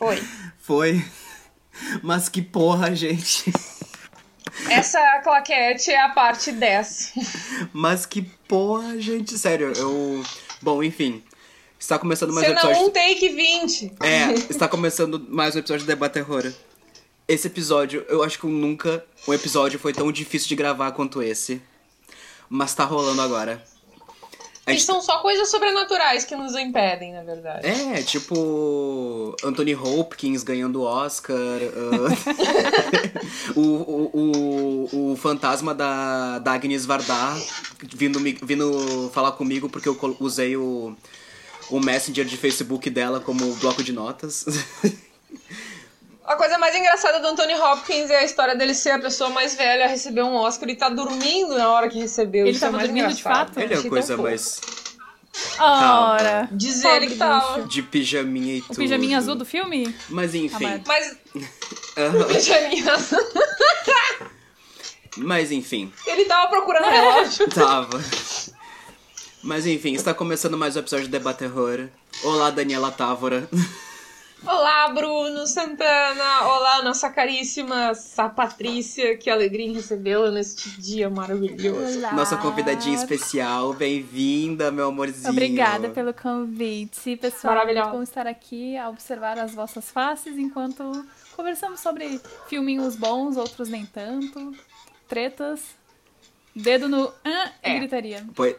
Foi. Foi. Mas que porra, gente. Essa claquete é a parte 10. Mas que porra, gente. Sério, eu. Bom, enfim. Está começando mais um episódio. 1, take 20. É, está começando mais um episódio do Debate Terror. Esse episódio, eu acho que nunca um episódio foi tão difícil de gravar quanto esse. Mas tá rolando agora. A E gente- são só coisas sobrenaturais que nos impedem, na verdade. É, tipo. Anthony Hopkins ganhando o Oscar. ah, o, o, o, o fantasma da, da Agnes Varda vindo, vindo falar comigo porque eu usei o, o Messenger de Facebook dela como bloco de notas. A coisa mais engraçada do Anthony Hopkins é a história dele ser a pessoa mais velha a receber um Oscar e tá dormindo na hora que recebeu. Ele Isso é tava mais dormindo de engraçado. fato? Ele é a coisa mais Ora. Diz ele que tava. bicho. de pijaminha e O tudo. pijaminha azul do filme? Mas enfim. Amado. Mas aham, pijaminha Mas enfim. Ele tava procurando relógio. Tava. Mas enfim, está começando mais um episódio de Debate Terror. Olá, Daniela Távora. Olá, Bruno Santana. Olá, nossa caríssima Sá Patrícia. Que alegria em recebê-la neste dia maravilhoso. Olá. Nossa convidadinha especial. Bem-vinda, meu amorzinho. Obrigada pelo convite, pessoal. Maravilhosa. Muito bom estar aqui a observar as vossas faces enquanto conversamos sobre filminhos bons, outros nem tanto, tretas, dedo no ah, e É. gritaria. Pois...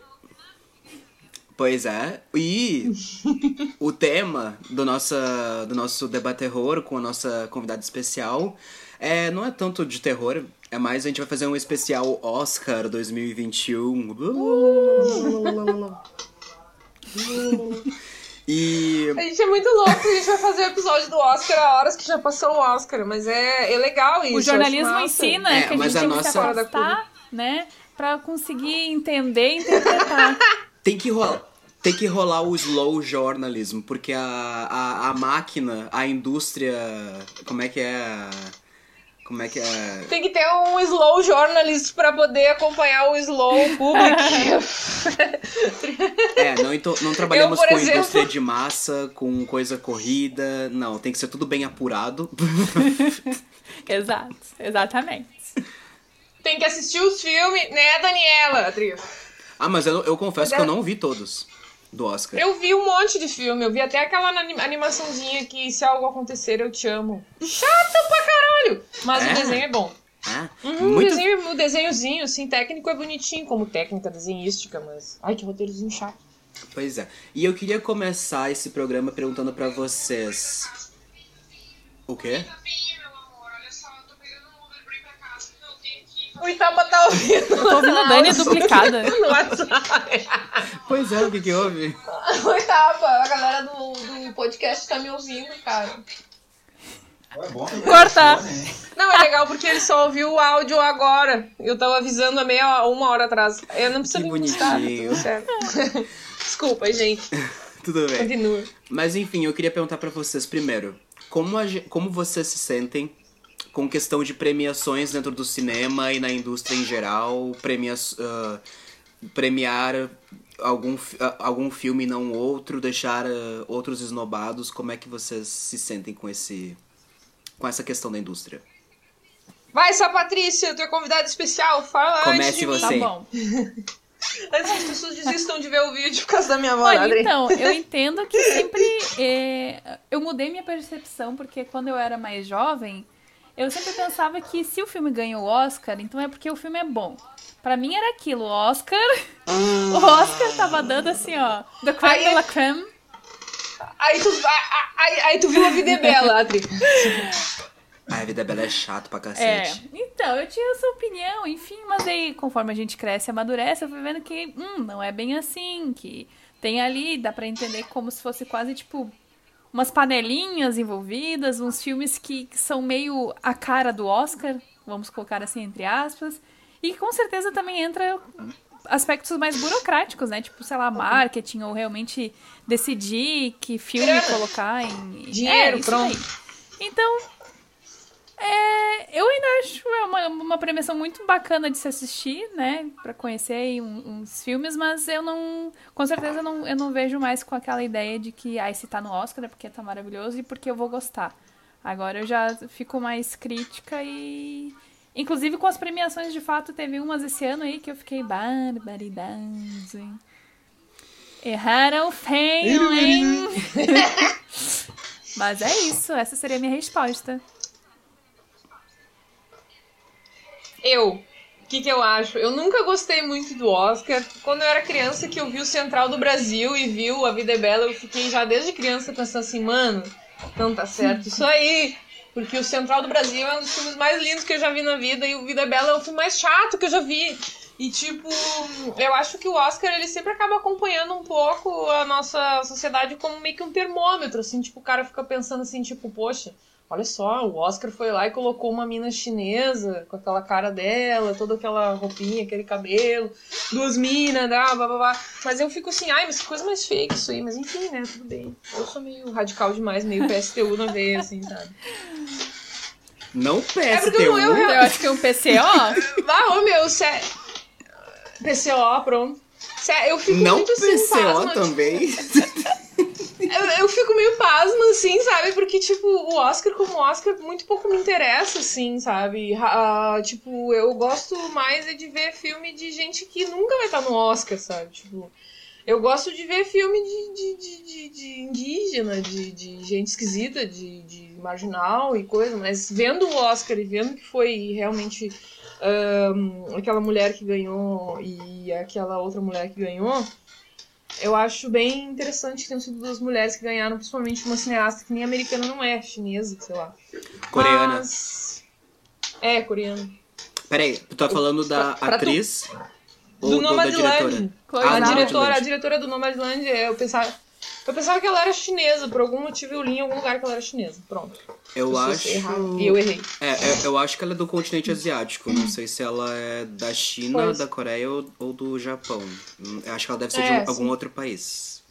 Pois é. E o tema do, nossa, do nosso debate terror com a nossa convidada especial é, não é tanto de terror, é mais a gente vai fazer um especial Oscar 2021. E A gente é muito louco, a gente vai fazer o episódio do Oscar a horas que já passou o Oscar, mas é, é legal isso. O jornalismo ensina É, que a mas gente a tem que se nossa- afastar, né? Pra conseguir entender e interpretar. tem que rolar. Tem que rolar o slow journalism, porque a, a, a máquina, a indústria. Como é que é? Como é que é? Tem que ter um slow journalist pra poder acompanhar o slow public. É, não, então, não trabalhamos Eu, com exemplo- indústria de massa, com coisa corrida. Não, tem que ser tudo bem apurado. Exato, exatamente. Tem que assistir os filmes, né, Daniela? Adri? ah, mas eu, eu confesso que eu não vi todos do Oscar. Eu vi um monte de filme, eu vi até aquela anim- animaçãozinha que se algo acontecer eu te amo. Chato pra caralho! Mas É? o desenho é bom. Ah, Uhum, o, muito. desenho, o desenhozinho, assim, técnico é bonitinho, como técnica desenhística, mas. Ai, que roteirozinho chato. Pois é. E eu queria começar esse programa perguntando pra vocês. O quê? O Itaba tá ouvindo. Tô ouvindo a Dani duplicada. no WhatsApp. Pois é, o que, que houve? O Itaba, a galera do, do podcast tá me ouvindo, cara. É bom, né? Corta. Né? Não, é legal porque ele só ouviu o áudio agora. Eu tava avisando há meia uma hora atrás. Eu não preciso Que me postar, tá bonitinho. tudo certo. Desculpa, gente. Tudo bem. Continua. Mas enfim, eu queria perguntar pra vocês primeiro, como, a como vocês se sentem com questão de premiações dentro do cinema e na indústria em geral, premia ah, premiar algum, ah, algum filme e não outro, deixar ah, outros esnobados, como é que vocês se sentem com esse com essa questão da indústria? Vai, Sá Patrícia, tu é convidada especial. Fala Comece antes de mim. Tá você. bom. Antes que as pessoas desistam de ver o vídeo por causa da minha voz, Olha, então, eu entendo que sempre. é, eu mudei minha percepção, porque quando eu era mais jovem, eu sempre pensava que se o filme ganha o Oscar, então é porque o filme é bom. Pra mim era aquilo, o Oscar. O Oscar tava dando assim, ó. The creme Aí- de la creme. Aí tu, aí, aí tu viu a vida é bela, Adri. Ai, a vida bela é chato pra É, cacete. então, eu tinha essa opinião, enfim, mas aí, conforme a gente cresce e amadurece, eu fui vendo que, hum, não é bem assim, que tem ali, dá pra entender como se fosse quase, tipo, umas panelinhas envolvidas, uns filmes que, que são meio a cara do Oscar, vamos colocar assim, entre aspas, e com certeza também entra aspectos mais burocráticos, né, tipo, sei lá, marketing, ou realmente decidir que filme colocar em... Dinheiro, é, pronto. aí. Então, É, eu ainda acho é uma, uma premiação muito bacana de se assistir, né? Pra conhecer aí um- uns filmes, mas eu não. Com certeza eu não, eu não vejo mais com aquela ideia de que, ai, se tá no Oscar é porque tá maravilhoso e porque eu vou gostar. Agora eu já fico mais crítica e. Inclusive com as premiações, de fato, teve umas esse ano aí que eu fiquei barbaridade. Erraram feio, hein? Mas é isso, essa seria a minha resposta. Eu. O que, que eu acho? Eu nunca gostei muito do Oscar. Quando eu era criança, que eu vi o Central do Brasil e vi o A Vida é Bela, eu fiquei já desde criança pensando assim, mano, não tá certo isso aí. Porque o Central do Brasil é um dos filmes mais lindos que eu já vi na vida e o Vida é Bela é o filme mais chato que eu já vi. E, tipo, eu acho que o Oscar, ele sempre acaba acompanhando um pouco a nossa sociedade como meio que um termômetro, assim, tipo, o cara fica pensando assim, tipo, poxa, olha só, o Oscar foi lá e colocou uma mina chinesa com aquela cara dela, toda aquela roupinha, aquele cabelo, duas minas, blá, blá, blá, blá. Mas eu fico assim, ai, mas que coisa mais feia que isso aí, mas enfim, né, tudo bem. Eu sou meio radical demais, meio PSTU na veia, assim, sabe? Não É porque PSTU. eu, eu, Eu acho que é um PCO. Ah, ô meu, sé... PCO, pronto. Sé- Eu fico Não muito assim, PCO pasma, também. Eu, eu fico meio pasma, assim, sabe? Porque, tipo, o Oscar como Oscar muito pouco me interessa, assim, sabe? Ah, tipo, eu gosto mais é de ver filme de gente que nunca vai estar no Oscar, sabe? Tipo, eu gosto de ver filme de, de, de, de, de indígena, de, de gente esquisita, de, de marginal e coisa, mas vendo o Oscar e vendo que foi realmente ahn, aquela mulher que ganhou e aquela outra mulher que ganhou, eu acho bem interessante que tenham sido duas mulheres que ganharam, principalmente uma cineasta que nem americana não é, chinesa, sei lá. Coreana. Mas... É, coreana. Peraí, tu tá falando da pra tu- atriz? Do ou do, da Nomadland. diretora? Ah, a do Zhao. diretora, a diretora do Nomadland, é, eu pensava, eu pensava que ela era chinesa, por algum motivo eu li em algum lugar que ela era chinesa. Pronto. Eu acho. E eu errei. É, é, eu acho que ela é do continente asiático. Não sei se ela é da China, Pois. da Coreia ou, ou do Japão. Eu acho que ela deve ser de É, um- algum outro país.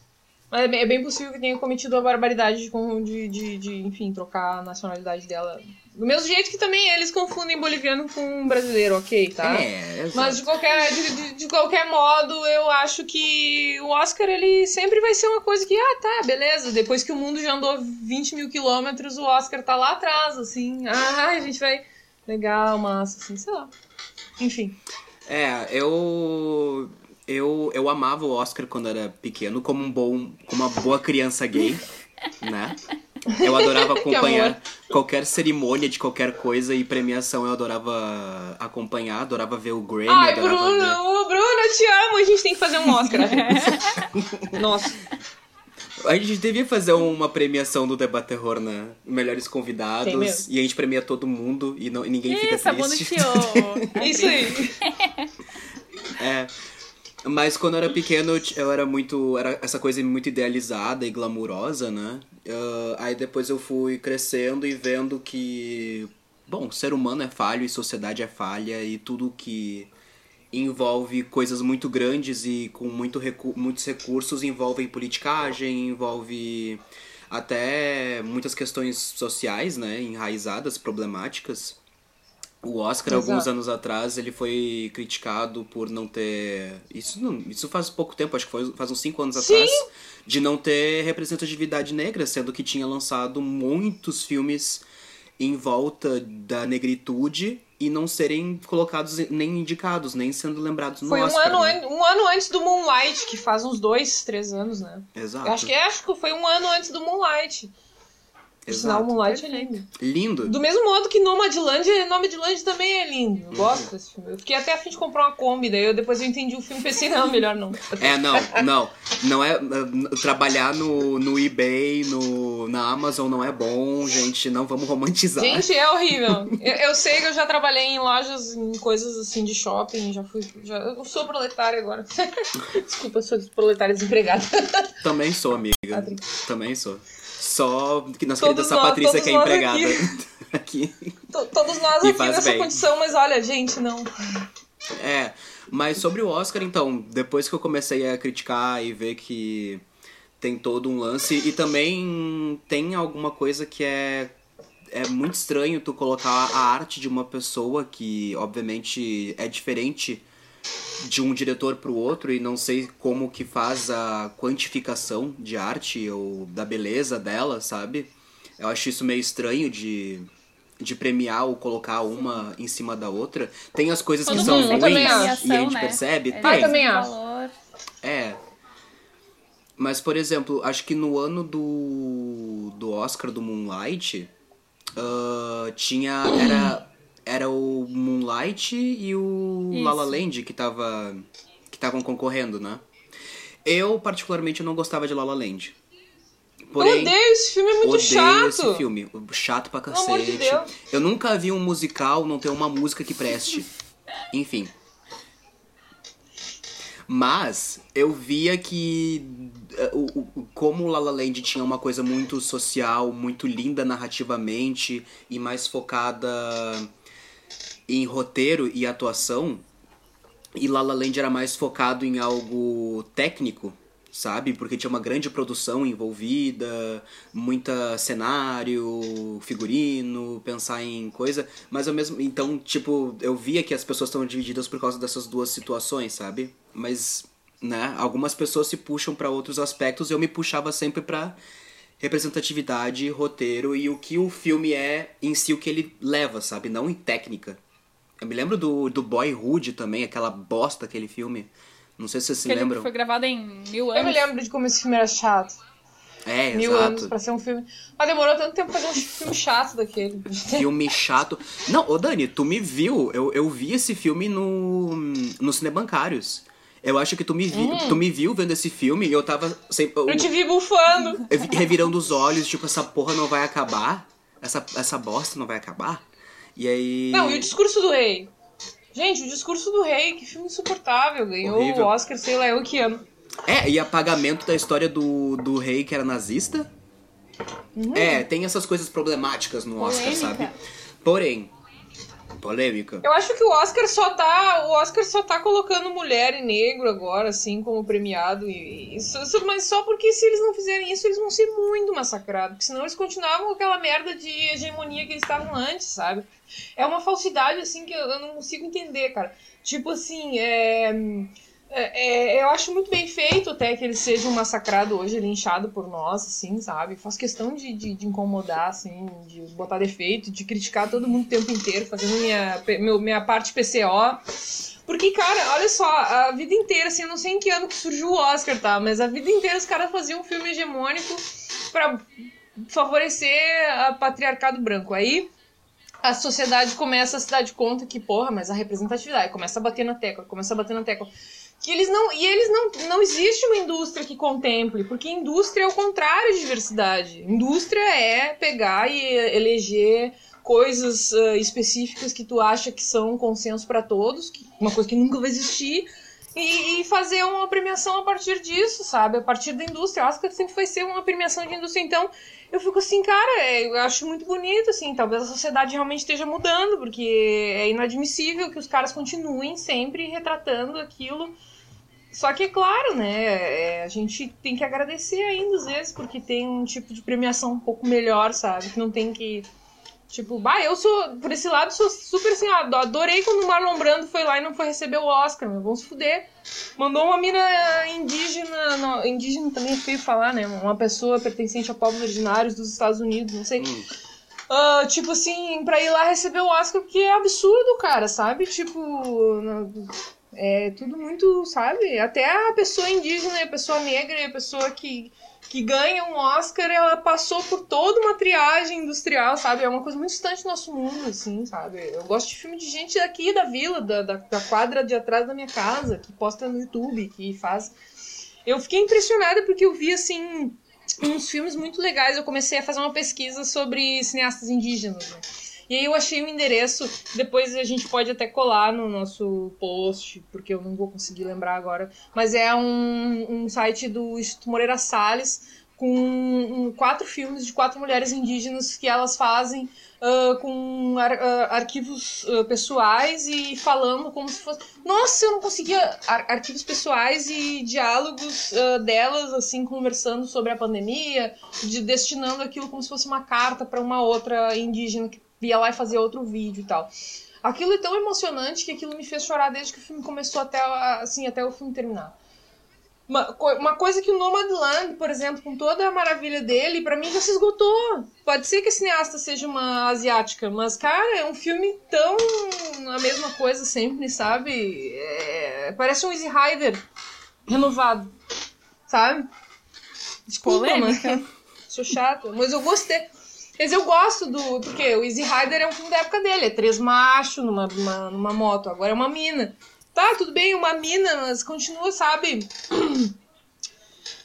Mas é bem, é bem possível que tenha cometido a barbaridade de, de, de, de, enfim, trocar a nacionalidade dela. Do mesmo jeito que também eles confundem boliviano com brasileiro, ok, tá? É, exato. Mas de qualquer, de, de- de qualquer modo, eu acho que o Oscar ele sempre vai ser uma coisa que, ah, tá, beleza. Depois que o mundo já andou 20 mil quilômetros, o Oscar tá lá atrás, assim. Ah, a gente vai. Legal, massa, assim, sei lá. Enfim. É, eu. Eu, eu amava o Oscar quando era pequeno, como um bom. como uma boa criança gay, né? Eu adorava acompanhar qualquer cerimônia de qualquer coisa e premiação eu adorava acompanhar, adorava ver o Grammy, Ai, adorava Bruno, ver. ô, Bruno, eu te amo. A gente tem que fazer um Oscar. Nossa. A gente devia fazer uma premiação do Debate Terror, né? Melhores convidados. E a gente premia todo mundo e, não, e ninguém fica Isso, a triste. Isso aí. É. Mas quando eu era pequeno, eu era muito. Era essa coisa muito idealizada e glamurosa, né? Ah, aí depois eu fui crescendo e vendo que. Bom, ser humano é falho e sociedade é falha e tudo que envolve coisas muito grandes e com muito recu muitos recursos envolve politicagem, envolve até muitas questões sociais, né? Enraizadas, problemáticas. O Oscar, Exato. alguns anos atrás, ele foi criticado por não ter. Isso, não, isso faz pouco tempo, acho que foi, faz uns 5 anos Sim. atrás. De não ter representatividade negra, sendo que tinha lançado muitos filmes em volta da negritude e não serem colocados nem indicados, nem sendo lembrados no Foi um Oscar. ano, né? an- um ano antes do Moonlight, que faz uns dois, três anos, né? Exato. Eu acho que, acho que foi um ano antes do Moonlight. Por sinal, é lindo. Lindo. Do mesmo modo que Nomadland, Nomadland também é lindo. Eu gosto desse filme. Eu fiquei até a fim de comprar uma Kombi, daí eu, depois eu entendi o filme e pensei, não, melhor não. É, não, não. Não é. Trabalhar no, no eBay, no, na Amazon não é bom, gente. Não vamos romantizar. Gente, é horrível. Eu, eu sei que eu já trabalhei em lojas, em coisas assim de shopping, já fui. Já, eu sou proletária agora. Desculpa, eu sou proletária desempregada. Também sou, amiga. Adri. Também sou. Só que nossa Todos querida nós- Patrícia que é empregada aqui. aqui. To- Todos nós aqui nessa bem. condição, mas olha, gente, não. É, mas sobre o Oscar, então, depois que eu comecei a criticar e ver que tem todo um lance, e também tem alguma coisa que é. é muito estranho tu colocar a arte de uma pessoa que, obviamente, é diferente de um diretor para o outro e não sei como que faz a quantificação de arte ou da beleza dela, sabe? Eu acho isso meio estranho de, de premiar ou colocar uma em cima da outra. Tem as coisas que Todo são eu também ruins e a gente né? percebe. É, Tem. também acho. É. Mas, por exemplo, acho que no ano do, do Oscar do Moonlight, ah, tinha. Era, era o Moonlight e o Isso. La La Land que tava que estavam concorrendo, né? Eu, particularmente, não gostava de La La Land. Eu Porém, odeio esse filme, é muito odeio chato. esse filme. Chato pra de cacete. Deus. Eu nunca vi um musical não ter uma música que preste. Enfim. Mas eu via que eh, o, o- como La La Land tinha uma coisa muito social, muito linda narrativamente e mais focada em roteiro e atuação, e La La Land era mais focado em algo técnico, sabe? Porque tinha uma grande produção envolvida, muita cenário, figurino, pensar em coisa, mas ao mesmo então, tipo, eu via que as pessoas estão divididas por causa dessas duas situações, sabe? Mas, né, algumas pessoas se puxam pra outros aspectos, eu me puxava sempre pra representatividade, roteiro e o que o filme é em si o que ele leva, sabe? Não em técnica. Eu me lembro do, do Boyhood também, aquela bosta aquele filme. Não sei se vocês se Aquele que lembram. foi gravado em mil Eu anos. me lembro de como esse filme era chato. É, Mil exato. anos pra ser um filme. Mas demorou tanto tempo pra fazer um filme chato daquele. Filme chato. Não, ô Dani, tu me viu. Eu, eu vi esse filme no, no Cinebancários. Eu acho que tu me, vi, tu me viu vendo esse filme e eu tava sempre. Eu te vi bufando. eu vi- revirando os olhos, tipo, essa porra não vai acabar? Essa, essa bosta não vai acabar? E aí. Não, e o discurso do rei? Gente, o discurso do rei, que filme insuportável. Ganhou Horrível. o Oscar, sei lá eu que ano. É, e apagamento da história do, do rei que era nazista. É, tem essas coisas problemáticas no Oscar, Polêmica. sabe? Porém, polêmica. Eu acho que o Oscar só tá. O Oscar só tá colocando mulher e negro agora, assim, como premiado. E, e mas só porque se eles não fizerem isso, eles vão ser muito massacrados. Porque senão eles continuavam com aquela merda de hegemonia que eles estavam antes, sabe? É uma falsidade, assim, que eu, eu não consigo entender, cara. Tipo assim, é. É- é- eu acho muito bem feito até que eles sejam massacrados hoje, linchado por nós, assim, sabe? Faço questão de, de, de incomodar, assim, de botar defeito, de criticar todo mundo o tempo inteiro, fazendo minha, meu, minha parte PCO. Porque, cara, olha só, a vida inteira, assim, eu não sei em que ano que surgiu o Oscar, tá? Mas a vida inteira os caras faziam um filme hegemônico pra favorecer a patriarcado branco. Aí a sociedade começa a se dar de conta que, porra, mas a representatividade começa a bater na tecla, começa a bater na tecla. Que eles não. E eles não. Não existe uma indústria que contemple, porque indústria é o contrário de diversidade. Indústria é pegar e eleger coisas ah, específicas que tu acha que são consenso pra todos, que- uma coisa que nunca vai existir, e, e fazer uma premiação a partir disso, sabe? A partir da indústria. Acho que sempre vai ser uma premiação de indústria. Então, eu fico assim, cara, é, eu acho muito bonito, assim. Talvez a sociedade realmente esteja mudando, porque é inadmissível que os caras continuem sempre retratando aquilo. Só que, é claro, né? é, a gente tem que agradecer ainda às vezes, porque tem um tipo de premiação um pouco melhor, sabe? Que não tem que. Tipo, bah, eu sou, por esse lado, sou super assim, ado- adorei quando o Marlon Brando foi lá e não foi receber o Oscar, meu, vamos se fuder. Mandou uma mina indígena, não, indígena também é feio falar, né? Uma pessoa pertencente a povos originários dos Estados Unidos, não sei. Hum. Ah, tipo assim, pra ir lá receber o Oscar, porque é absurdo, cara, sabe? Tipo, é tudo muito, sabe? Até a pessoa indígena, a pessoa negra, a pessoa que, que ganha um Oscar, ela passou por toda uma triagem industrial, sabe? É uma coisa muito distante do nosso mundo, assim, sabe? Eu gosto de filme de gente daqui da vila, da, da, da quadra de atrás da minha casa, que posta no YouTube, que faz. Eu fiquei impressionada porque eu vi, assim, uns filmes muito legais. Eu comecei a fazer uma pesquisa sobre cineastas indígenas, né? E aí eu achei um endereço, depois a gente pode até colar no nosso post, porque eu não vou conseguir lembrar agora. Mas é um, um site do Instituto Moreira Salles, com quatro filmes de quatro mulheres indígenas que elas fazem uh, com ar, uh, arquivos uh, pessoais e falando como se fosse. Nossa, eu não conseguia. Ar arquivos pessoais e diálogos delas, assim, conversando sobre a pandemia, de, destinando aquilo como se fosse uma carta para uma outra indígena que ia lá e fazia outro vídeo e tal. Aquilo é tão emocionante que aquilo me fez chorar desde que o filme começou até, assim, até o filme terminar. Uma, uma coisa que o Nomadland, por exemplo, com toda a maravilha dele, para mim já se esgotou. Pode ser que a cineasta seja uma asiática, mas, cara, é um filme tão a mesma coisa sempre, sabe? É, parece um Easy Rider renovado, sabe? Desculpa, Polêmica. Mas, sou chata, mas eu gostei. Mas eu gosto do. Porque o Easy Rider é um filme da época dele. É três machos numa, numa, numa moto. Agora é uma mina. Tá, tudo bem, uma mina, mas continua, sabe?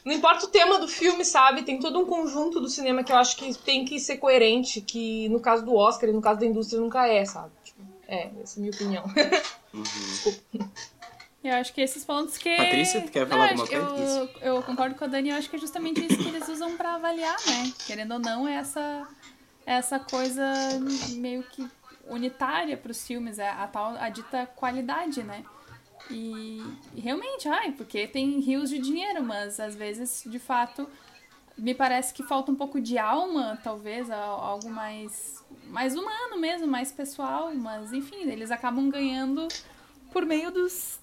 Não importa o tema do filme, sabe? Tem todo um conjunto do cinema que eu acho que tem que ser coerente, que no caso do Oscar e no caso da indústria nunca é, sabe? Tipo, é, essa é a minha opinião. Uhum. Desculpa. Eu acho que esses pontos que. Patrícia, tu quer falar alguma coisa? Eu, eu, concordo com a Dani, eu acho que é justamente isso que eles usam para avaliar, né? Querendo ou não, é essa, essa coisa meio que unitária para os filmes, é a tal a dita qualidade, né? E, e realmente, ai, porque tem rios de dinheiro, mas às vezes, de fato, me parece que falta um pouco de alma, talvez, algo mais, mais humano mesmo, mais pessoal, mas enfim, eles acabam ganhando por meio dos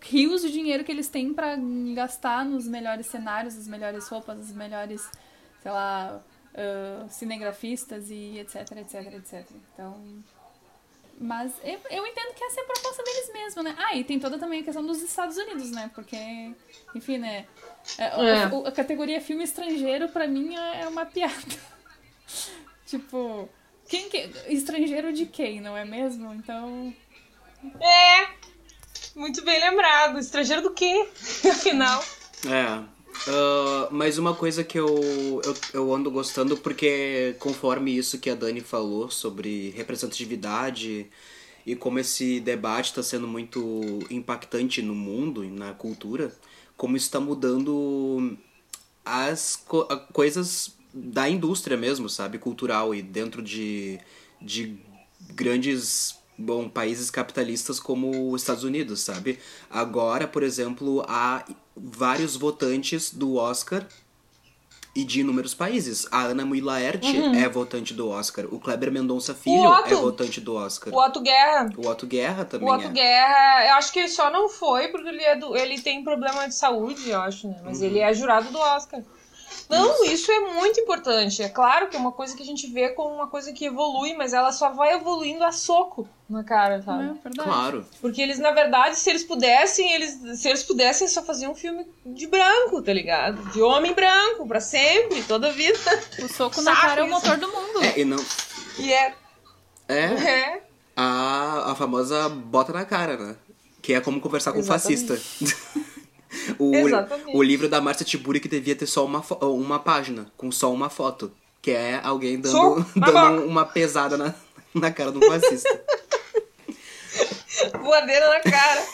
rios de dinheiro que eles têm para gastar nos melhores cenários, as melhores roupas, as melhores, sei lá, uh, cinegrafistas e etc, etc, etc. Então, mas eu, eu entendo que essa é a proposta deles mesmo, né? Ah, e tem toda também a questão dos Estados Unidos, né? Porque, enfim, né? É, é. A, a, categoria filme estrangeiro, pra mim, é, é uma piada. tipo, quem que, estrangeiro de quem, não é mesmo? Então. É! Muito bem lembrado. Estrangeiro do quê? Afinal. É. Uh, mas uma coisa que eu, eu, eu ando gostando, porque conforme isso que a Dani falou sobre representatividade e como esse debate está sendo muito impactante no mundo e na cultura, como está mudando as co coisas da indústria mesmo, sabe? Cultural e dentro de, de grandes bom, países capitalistas como os Estados Unidos, sabe? Agora, por exemplo, há vários votantes do Oscar e de inúmeros países. A Ana Mui Laerte uhum. é votante do Oscar. O Kleber Mendonça Filho Otto, é votante do Oscar. O Otto Guerra. O Otto Guerra também O Otto é. Guerra, eu acho que ele só não foi porque ele, é do, ele tem problema de saúde, eu acho, né? Mas uhum. ele é jurado do Oscar. Não, isso é muito importante. É claro que é uma coisa que a gente vê como uma coisa que evolui, mas ela só vai evoluindo a soco na cara, sabe? É, claro. Porque eles, na verdade, se eles pudessem, eles, se eles pudessem, só faziam um filme de branco, tá ligado? De homem branco, pra sempre, toda a vida. O soco na cara é o motor do mundo. É, e não. E é. É. É. A, a famosa bota na cara, né? Que é como conversar com Exatamente. um fascista. O, o livro da Márcia Tiburi que devia ter só uma, uma página, com só uma foto. Que é alguém dando, dando uma pesada na, na cara do fascista. Voadeira na cara.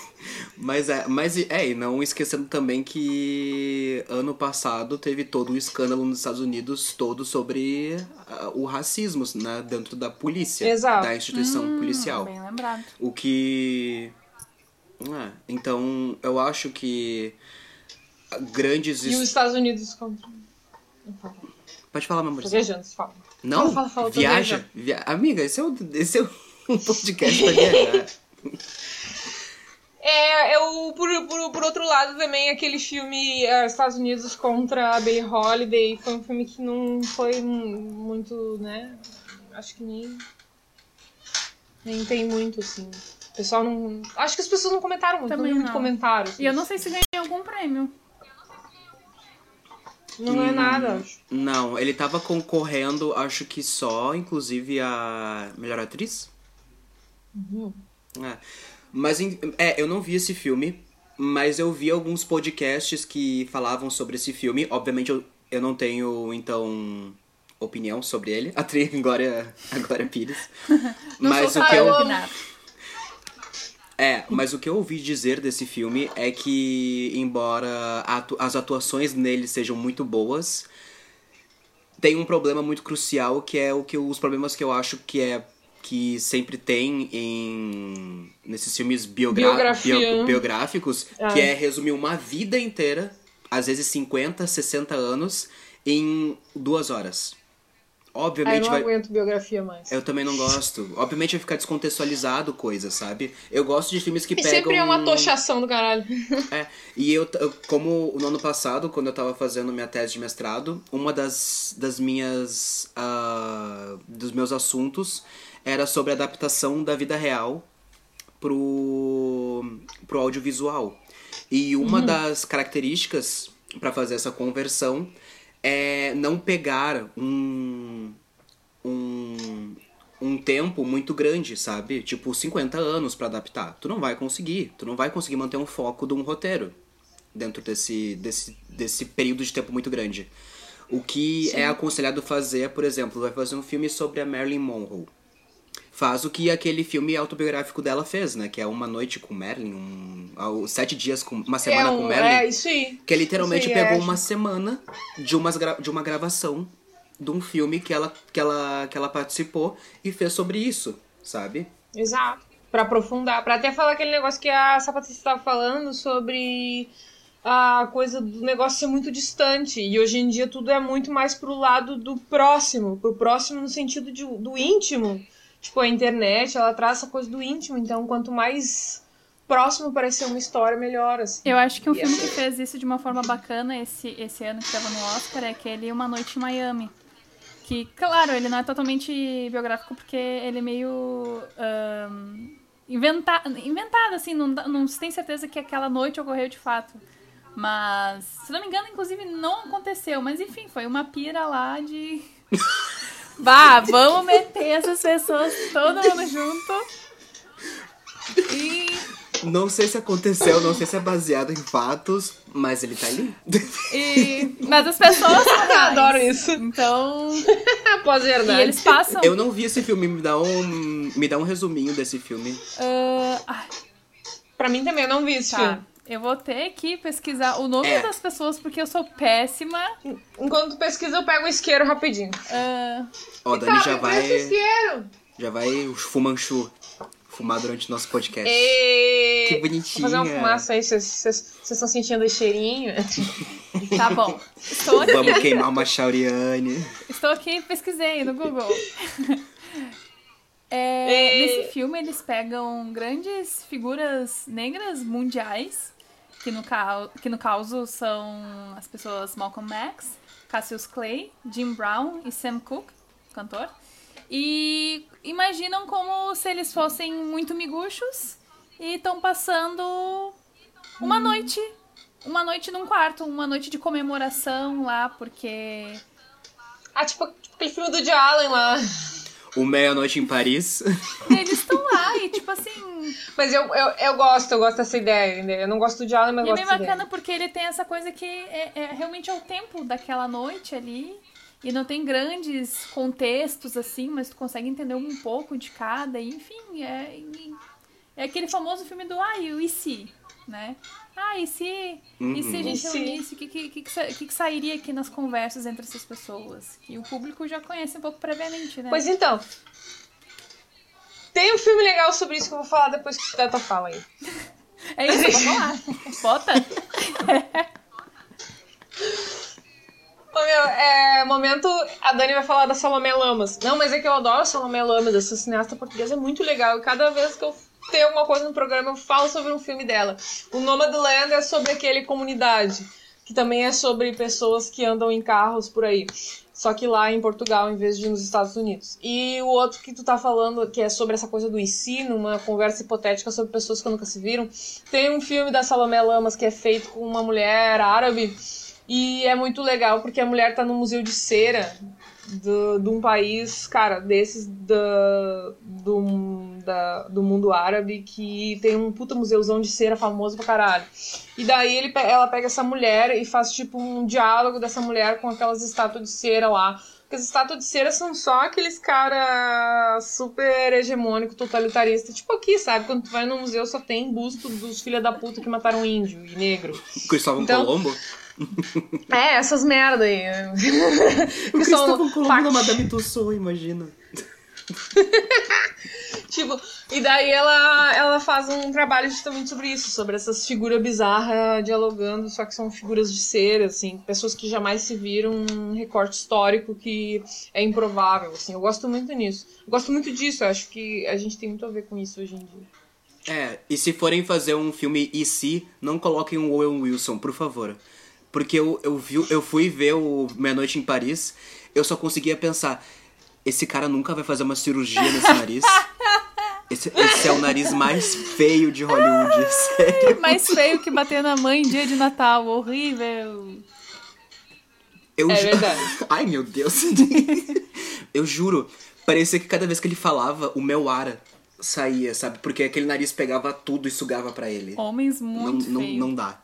Mas é, mas é, e não esquecendo também que ano passado teve todo um escândalo nos Estados Unidos todo sobre uh, o racismo né, dentro da polícia, Exato. da instituição hum, policial. Bem lembrado. O que é, então, eu acho que grandes... E os Estados Unidos... Pode falar, meu amor. viajando, fala. Não, fala, fala, viaja. Via... Amiga, esse é, o, esse é um podcast pra viajar. É, eu, por, por, por outro lado, também aquele filme uh, Estados Unidos contra a Billie Holiday foi um filme que não foi muito, né? Acho que nem. Nem tem muito, assim. O pessoal não. Acho que as pessoas não comentaram muito, Também não muito comentários. E eu não sei se ganhei algum prêmio. Não hum, é nada, acho. Não, ele tava concorrendo, acho que só, inclusive, a melhor atriz. Uhum. É. Mas, é, eu não vi esse filme, mas eu vi alguns podcasts que falavam sobre esse filme. Obviamente, eu, eu não tenho, então, opinião sobre ele. A atriz Glória, a Glória Pires. mas o que eu... É, mas o que eu ouvi dizer desse filme é que, embora atu as atuações nele sejam muito boas, tem um problema muito crucial que é o que os problemas que eu acho que é que sempre tem em nesses filmes biogra bio- biográficos, Ah. que é resumir uma vida inteira, às vezes 50, 60 anos, em duas horas. Ah, eu Obviamente não vai. aguento biografia mais. Eu também não gosto. Obviamente vai ficar descontextualizado coisa, sabe? Eu gosto de filmes que E pegam. sempre é uma tochação do caralho. É, e eu, como no ano passado, quando eu tava fazendo minha tese de mestrado, uma das, das minhas. ah, dos meus assuntos era sobre a adaptação da vida real pro, pro audiovisual. E uma das características para fazer essa conversão é não pegar um, um, um tempo muito grande, sabe? Tipo, 50 anos pra adaptar. Tu não vai conseguir. Tu não vai conseguir manter um foco de um roteiro dentro desse, desse, desse período de tempo muito grande. O que é aconselhado fazer, por exemplo, vai fazer um filme sobre a Marilyn Monroe. Faz o que aquele filme autobiográfico dela fez, né? Que é Uma Noite com Marilyn, um, ah, Sete Dias com... Uma Semana é, com um, Marilyn. é isso aí. Que literalmente pegou é. uma semana de, umas de uma gravação de um filme que ela, que, ela, que ela participou e fez sobre isso, sabe? Exato. Pra aprofundar. Pra até falar aquele negócio que a Sapatista estava falando sobre a coisa do negócio ser muito distante. E hoje em dia tudo é muito mais pro lado do próximo. Pro próximo no sentido de, do íntimo. Tipo, a internet, ela traz essa coisa do íntimo. Então, quanto mais próximo parecer uma história, melhor, assim. Eu acho que um E filme essa- que fez isso de uma forma bacana esse, esse ano que tava no Oscar é aquele Uma Noite em Miami. Que, claro, ele não é totalmente biográfico porque ele é meio. ahn, inventa- inventado, assim, não, não se tem certeza que aquela noite ocorreu de fato. Mas, se não me engano, inclusive não aconteceu. Mas enfim, foi uma pira lá de. Bah, vamos meter essas pessoas, todo mundo junto. E Não sei se aconteceu, não sei se é baseado em fatos, mas ele tá ali. E... Mas as pessoas reais. Adoro isso. Então. Pós-verdade. E eles passam. Eu não vi esse filme, me dá um, me dá um resuminho desse filme. ai, Pra mim também, eu não vi esse tá. filme. Eu vou ter que pesquisar o nome É. das pessoas porque eu sou péssima. Enquanto pesquisa, eu pego o isqueiro rapidinho. Ah, Ó, a Dani Tá, já vai, isqueiro. já vai o fumanchu fumar durante o nosso podcast. E... Que Vou bonitinha. fazer uma fumaça aí, vocês estão sentindo o cheirinho? tá bom. Estou aqui. Vamos queimar uma Shauriane. Estou aqui pesquisei no Google. É, E- nesse filme eles pegam grandes figuras negras mundiais, que no, ca... que no caso são as pessoas Malcolm X, Cassius Clay, Jim Brown e Sam Cooke, cantor. E imaginam como se eles fossem muito miguxos e estão passando uma noite. Uma noite num quarto, uma noite de comemoração lá, porque Ah, tipo, tipo aquele filme do Woody Allen lá. O Meia-Noite em Paris. eles estão lá e, tipo assim, Mas eu, eu, eu gosto, eu gosto dessa ideia. entendeu? Eu não gosto do Woody Allen, mas E é gosto bem dessa bacana ideia. porque ele tem essa coisa que é, é realmente é o tempo daquela noite ali. E não tem grandes contextos assim, mas tu consegue entender um pouco de cada. E, enfim, é, é aquele famoso filme do Ah, e o e se? Né? Ah, e se, e se a Uhum. gente se? reunisse? O que, que, que, que sa- que que sairia aqui nas conversas entre essas pessoas? Que o público já conhece um pouco previamente, né? Pois então. Tem um filme legal sobre isso que eu vou falar depois que tu der tua fala aí. É isso, vamos lá. Bota. Ô, meu, é, momento, a Dani vai falar da Salomé Lamas. Não, mas é que eu adoro a Salomé Lamas, essa cineasta portuguesa é muito legal. E cada vez que eu tenho alguma coisa no programa, eu falo sobre um filme dela. O Nomadland é sobre aquele comunidade, que também é sobre pessoas que andam em carros por aí. Só que lá em Portugal, em vez de nos Estados Unidos. E o outro que tu tá falando, que é sobre essa coisa do IC, numa conversa hipotética sobre pessoas que nunca se viram. Tem um filme da Salomé Lamas que é feito com uma mulher árabe. E é muito legal porque a mulher tá no museu de cera do, de um país, cara, desses da, do, da, do mundo árabe que tem um puta museuzão de cera famoso pra caralho. E daí ele, ela pega essa mulher e faz tipo um diálogo dessa mulher com aquelas estátuas de cera lá. Porque as estátuas de cera são só aqueles cara super hegemônico, totalitarista. Tipo aqui, sabe? Quando tu vai no museu só tem busto dos filha da puta que mataram índio e negro. Cristóvão Então- Colombo. É, essas merda aí. O que Colombo fac- da Madame Tussauds, imagina. Tipo, e daí ela, ela faz um trabalho justamente sobre isso, sobre essas figuras bizarras dialogando, só que são figuras de ser, assim, pessoas que jamais se viram um recorte histórico que é improvável, assim. Eu gosto muito nisso. Eu gosto muito disso, eu acho que a gente tem muito a ver com isso hoje em dia. É, e se forem fazer um filme e se, não coloquem o Owen Wilson, por favor. Porque eu, eu, vi, eu fui ver o Meia Noite em Paris, eu só conseguia pensar, esse cara nunca vai fazer uma cirurgia nesse nariz. Esse, esse é o nariz mais feio de Hollywood, sério. Mais feio que bater na mãe em dia de Natal. Horrível. Eu É ju- verdade. Ai, meu Deus. eu juro, parecia que cada vez que ele falava, o meu ar saía, sabe? Porque aquele nariz pegava tudo e sugava pra ele. Homens não, muito não, feios. não dá.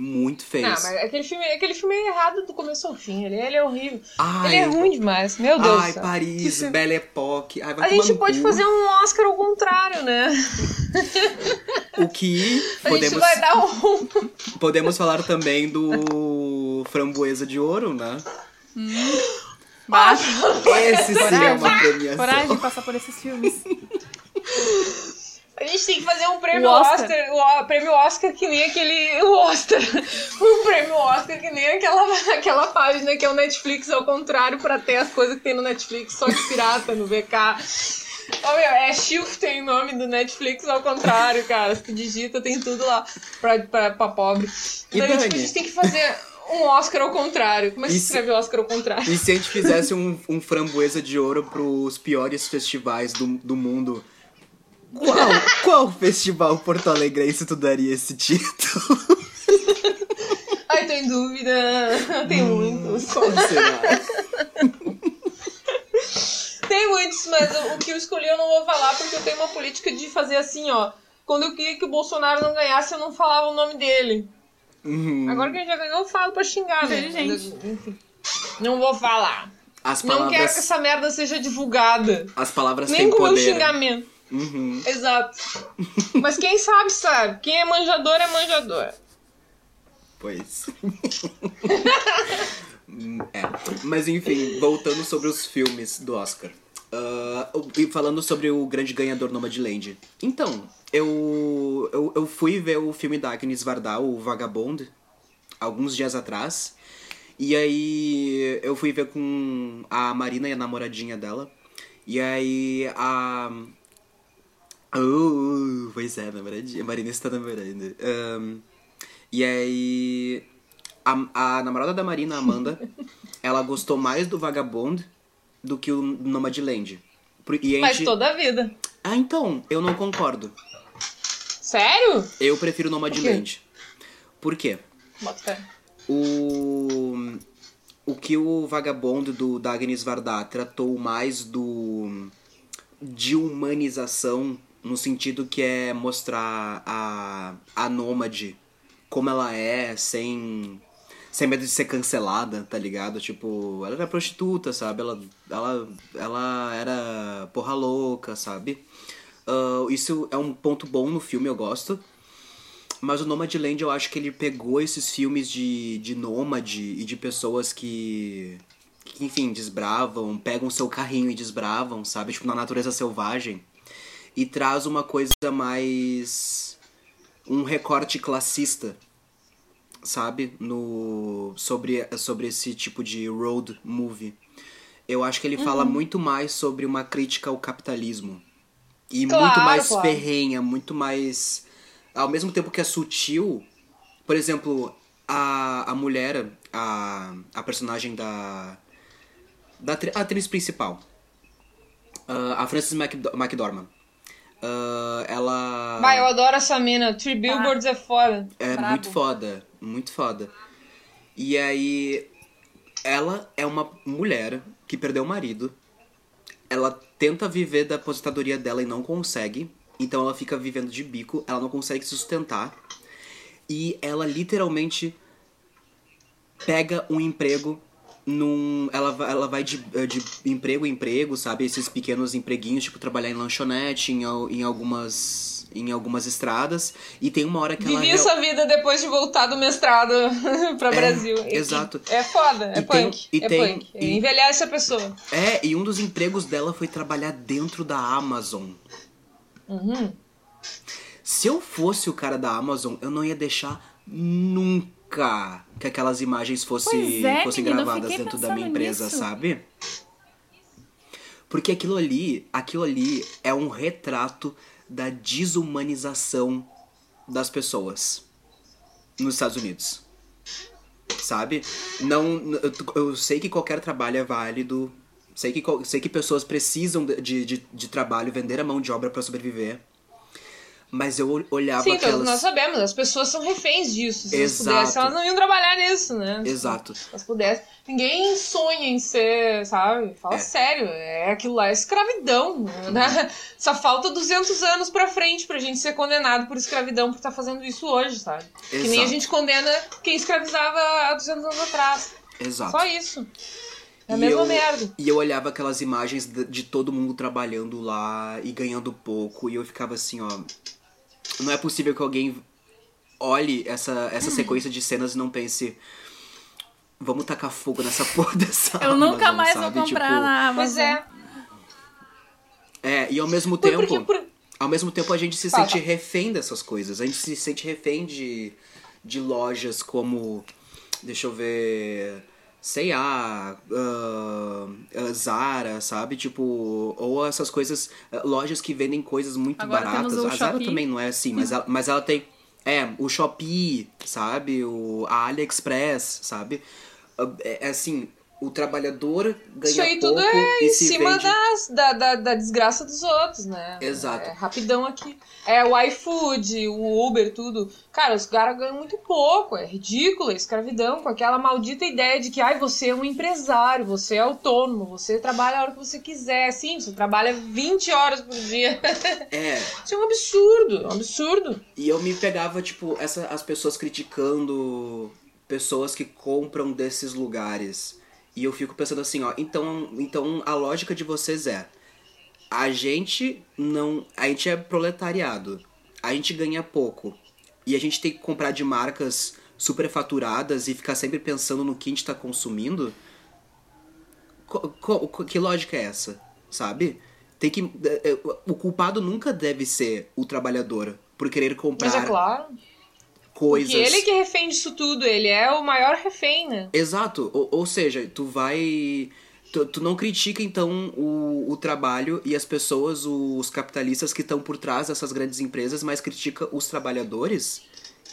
Muito feio. Não, mas aquele filme, aquele filme é errado do começo ao fim. Ele, ele é horrível. Ai. Ele é ruim demais, meu Deus. Ai. Paris, Isso- Belle Époque. Ai, vai A gente pode cu. fazer um Oscar ao contrário, né? O que A podemos, gente vai dar um. podemos falar também do Framboesa de Ouro, né? Baixo. Esse sim é uma premiação. Coragem de passar por esses filmes. A gente tem que fazer um prêmio O Oscar. Oscar, o, o prêmio Oscar que nem aquele. O Oscar. Um prêmio Oscar que nem aquela, aquela página que é o Netflix ao contrário pra ter as coisas que tem no Netflix, só de pirata no VK. Ó, meu, é Shifter o nome do Netflix ao contrário, cara. Se tu digita, tem tudo lá pra, pra, pra pobre. E Daí, tipo, a gente tem que fazer um Oscar ao contrário. Como é que se escreve Oscar ao contrário? E se a gente fizesse um, um Framboesa de Ouro pros piores festivais do, do mundo? Qual, qual festival porto alegrense tu daria esse título? Ai, tô em dúvida. Tem muitos. Qual será? Tem muitos, mas o- que eu escolhi eu não vou falar porque eu tenho uma política de fazer assim, ó. Quando eu queria que o Bolsonaro não ganhasse, eu não falava o nome dele. Uhum. Agora que ele já ganhou, eu falo pra xingar, né? Enfim. Não vou falar. As Não quero que palavras, essa merda seja divulgada. as palavras Nem têm com o xingamento. Uhum. Exato. Mas quem sabe, sabe. Quem é manjador é manjador. Pois. É. Mas enfim, voltando sobre os filmes do Oscar. Ah, e falando sobre o grande ganhador Nomadland. Então, eu, eu, eu fui ver o filme da Agnes Varda, o Vagabond, alguns dias atrás. E aí eu fui ver com a Marina e a namoradinha dela. E aí a. Oh, pois é, namoradinha. A Marina está namorando. Ahn, e aí. A, a namorada da Marina, Amanda, ela gostou mais do Vagabond do que o Nomadland. E Mas gente... toda a vida. Ah, então, eu não concordo. Sério? Eu prefiro Nomadland. Por quê? Bota fé. O, o que o Vagabundo do da Agnes Varda tratou mais do de humanização no sentido que é mostrar a, a nômade como ela é, sem sem medo de ser cancelada, tá ligado? Tipo, ela era prostituta, sabe? Ela, ela, ela era porra louca, sabe? Ah, isso é um ponto bom no filme, eu gosto. Mas o Nomadland eu acho que ele pegou esses filmes de, de nômade e de pessoas que, que, enfim, desbravam, pegam seu carrinho e desbravam, sabe? Tipo, na natureza selvagem. E traz uma coisa mais. um recorte classista, sabe? No, sobre, sobre esse tipo de road movie. Eu acho que ele fala muito mais sobre uma crítica ao capitalismo. E Claro, muito mais claro. ferrenha, muito mais. Ao mesmo tempo que é sutil. Por exemplo, a, a mulher, a, a personagem da. da atriz principal. ah, a Frances McDo- McDormand. Ah, ela. Vai, eu adoro essa mina. Three Billboards é foda. É Brabo. muito foda, muito foda. E aí, ela é uma mulher que perdeu o marido. Ela tenta viver da aposentadoria dela e não consegue. Então ela fica vivendo de bico, ela não consegue se sustentar. E ela literalmente pega um emprego num. Ela, vai- ela vai de, eh, de emprego em emprego, sabe? Esses pequenos empreguinhos, tipo trabalhar em lanchonete, em, em algumas. em algumas estradas. E tem uma hora que ela. Vivi real- essa vida depois de voltar do mestrado pra Brasil. E- exato. É foda, é E tem- punk. e é tem- punk. e- Envelhece a pessoa. É, e um dos empregos dela foi trabalhar dentro da Amazon. Uhum. Se eu fosse o cara da Amazon, eu não ia deixar nunca que aquelas imagens fosse, é, fossem menino, gravadas dentro da minha empresa, nisso. sabe? Porque aquilo ali, aquilo ali é um retrato da desumanização das pessoas nos Estados Unidos. Sabe? Não, eu, eu sei que qualquer trabalho é válido. Sei que, sei que pessoas precisam de, de, de trabalho, vender a mão de obra pra sobreviver. Mas eu olhava Sim, todos aquelas. nós sabemos, as pessoas são reféns disso. Se elas Exato. pudessem, elas não iam trabalhar nisso, né? Exato. Se elas pudessem. Ninguém sonha em ser, sabe? Fala É. sério, é aquilo lá é escravidão. Né? Só falta 200 anos pra frente pra gente ser condenado por escravidão por estar fazendo isso hoje, sabe? Que nem a Exato. gente condena quem escravizava há 200 anos atrás. Exato. Só isso. É a E mesma eu- merda. E eu olhava aquelas imagens de, de todo mundo trabalhando lá e ganhando pouco. E eu ficava assim, ó. Não é possível que alguém olhe essa, essa sequência de cenas e não pense. Vamos tacar fogo nessa porra dessa Eu nunca Amazon", mais sabe? vou comprar Tipo, na Amazon. Pois é. É, e ao mesmo Por- tempo. Porque, por, Ao mesmo tempo a gente se Fala, sente refém dessas coisas. A gente se sente refém de, de lojas como. Deixa eu ver. Sei lá. ah, Zara, sabe? Tipo. Ou essas coisas. ah, Lojas que vendem coisas muito Agora baratas. A Zara também não é assim, mas ela, mas ela tem. É, o Shopee, sabe? O, a AliExpress, sabe? É, é assim. O trabalhador ganha Isso aí pouco tudo é e em cima vende... das, da, da, da desgraça dos outros, né? Exato. É rapidão aqui. É o iFood, o Uber, tudo. Cara, os caras ganham muito pouco. É ridículo, é escravidão, com aquela maldita ideia de que ai, você é um empresário, você é autônomo, você trabalha a hora que você quiser. Sim, você trabalha 20 horas por dia. É, Isso é um absurdo, é um absurdo. E eu me pegava, tipo, essa, as pessoas criticando pessoas que compram desses lugares. E eu fico pensando assim, ó, então, então a lógica de vocês é. A gente não. A gente é proletariado. A gente ganha pouco. E a gente tem que comprar de marcas superfaturadas e ficar sempre pensando no que a gente tá consumindo. Co- co- co- que lógica é essa? Sabe? Tem que. é, é, O culpado nunca deve ser o trabalhador por querer comprar Mas é claro. Coisas. Porque ele que é refém disso tudo, ele é o maior refém, né? Exato. Ou, ou seja, tu vai. Tu, tu não critica então o, o trabalho e as pessoas, os capitalistas que estão por trás dessas grandes empresas, mas critica os trabalhadores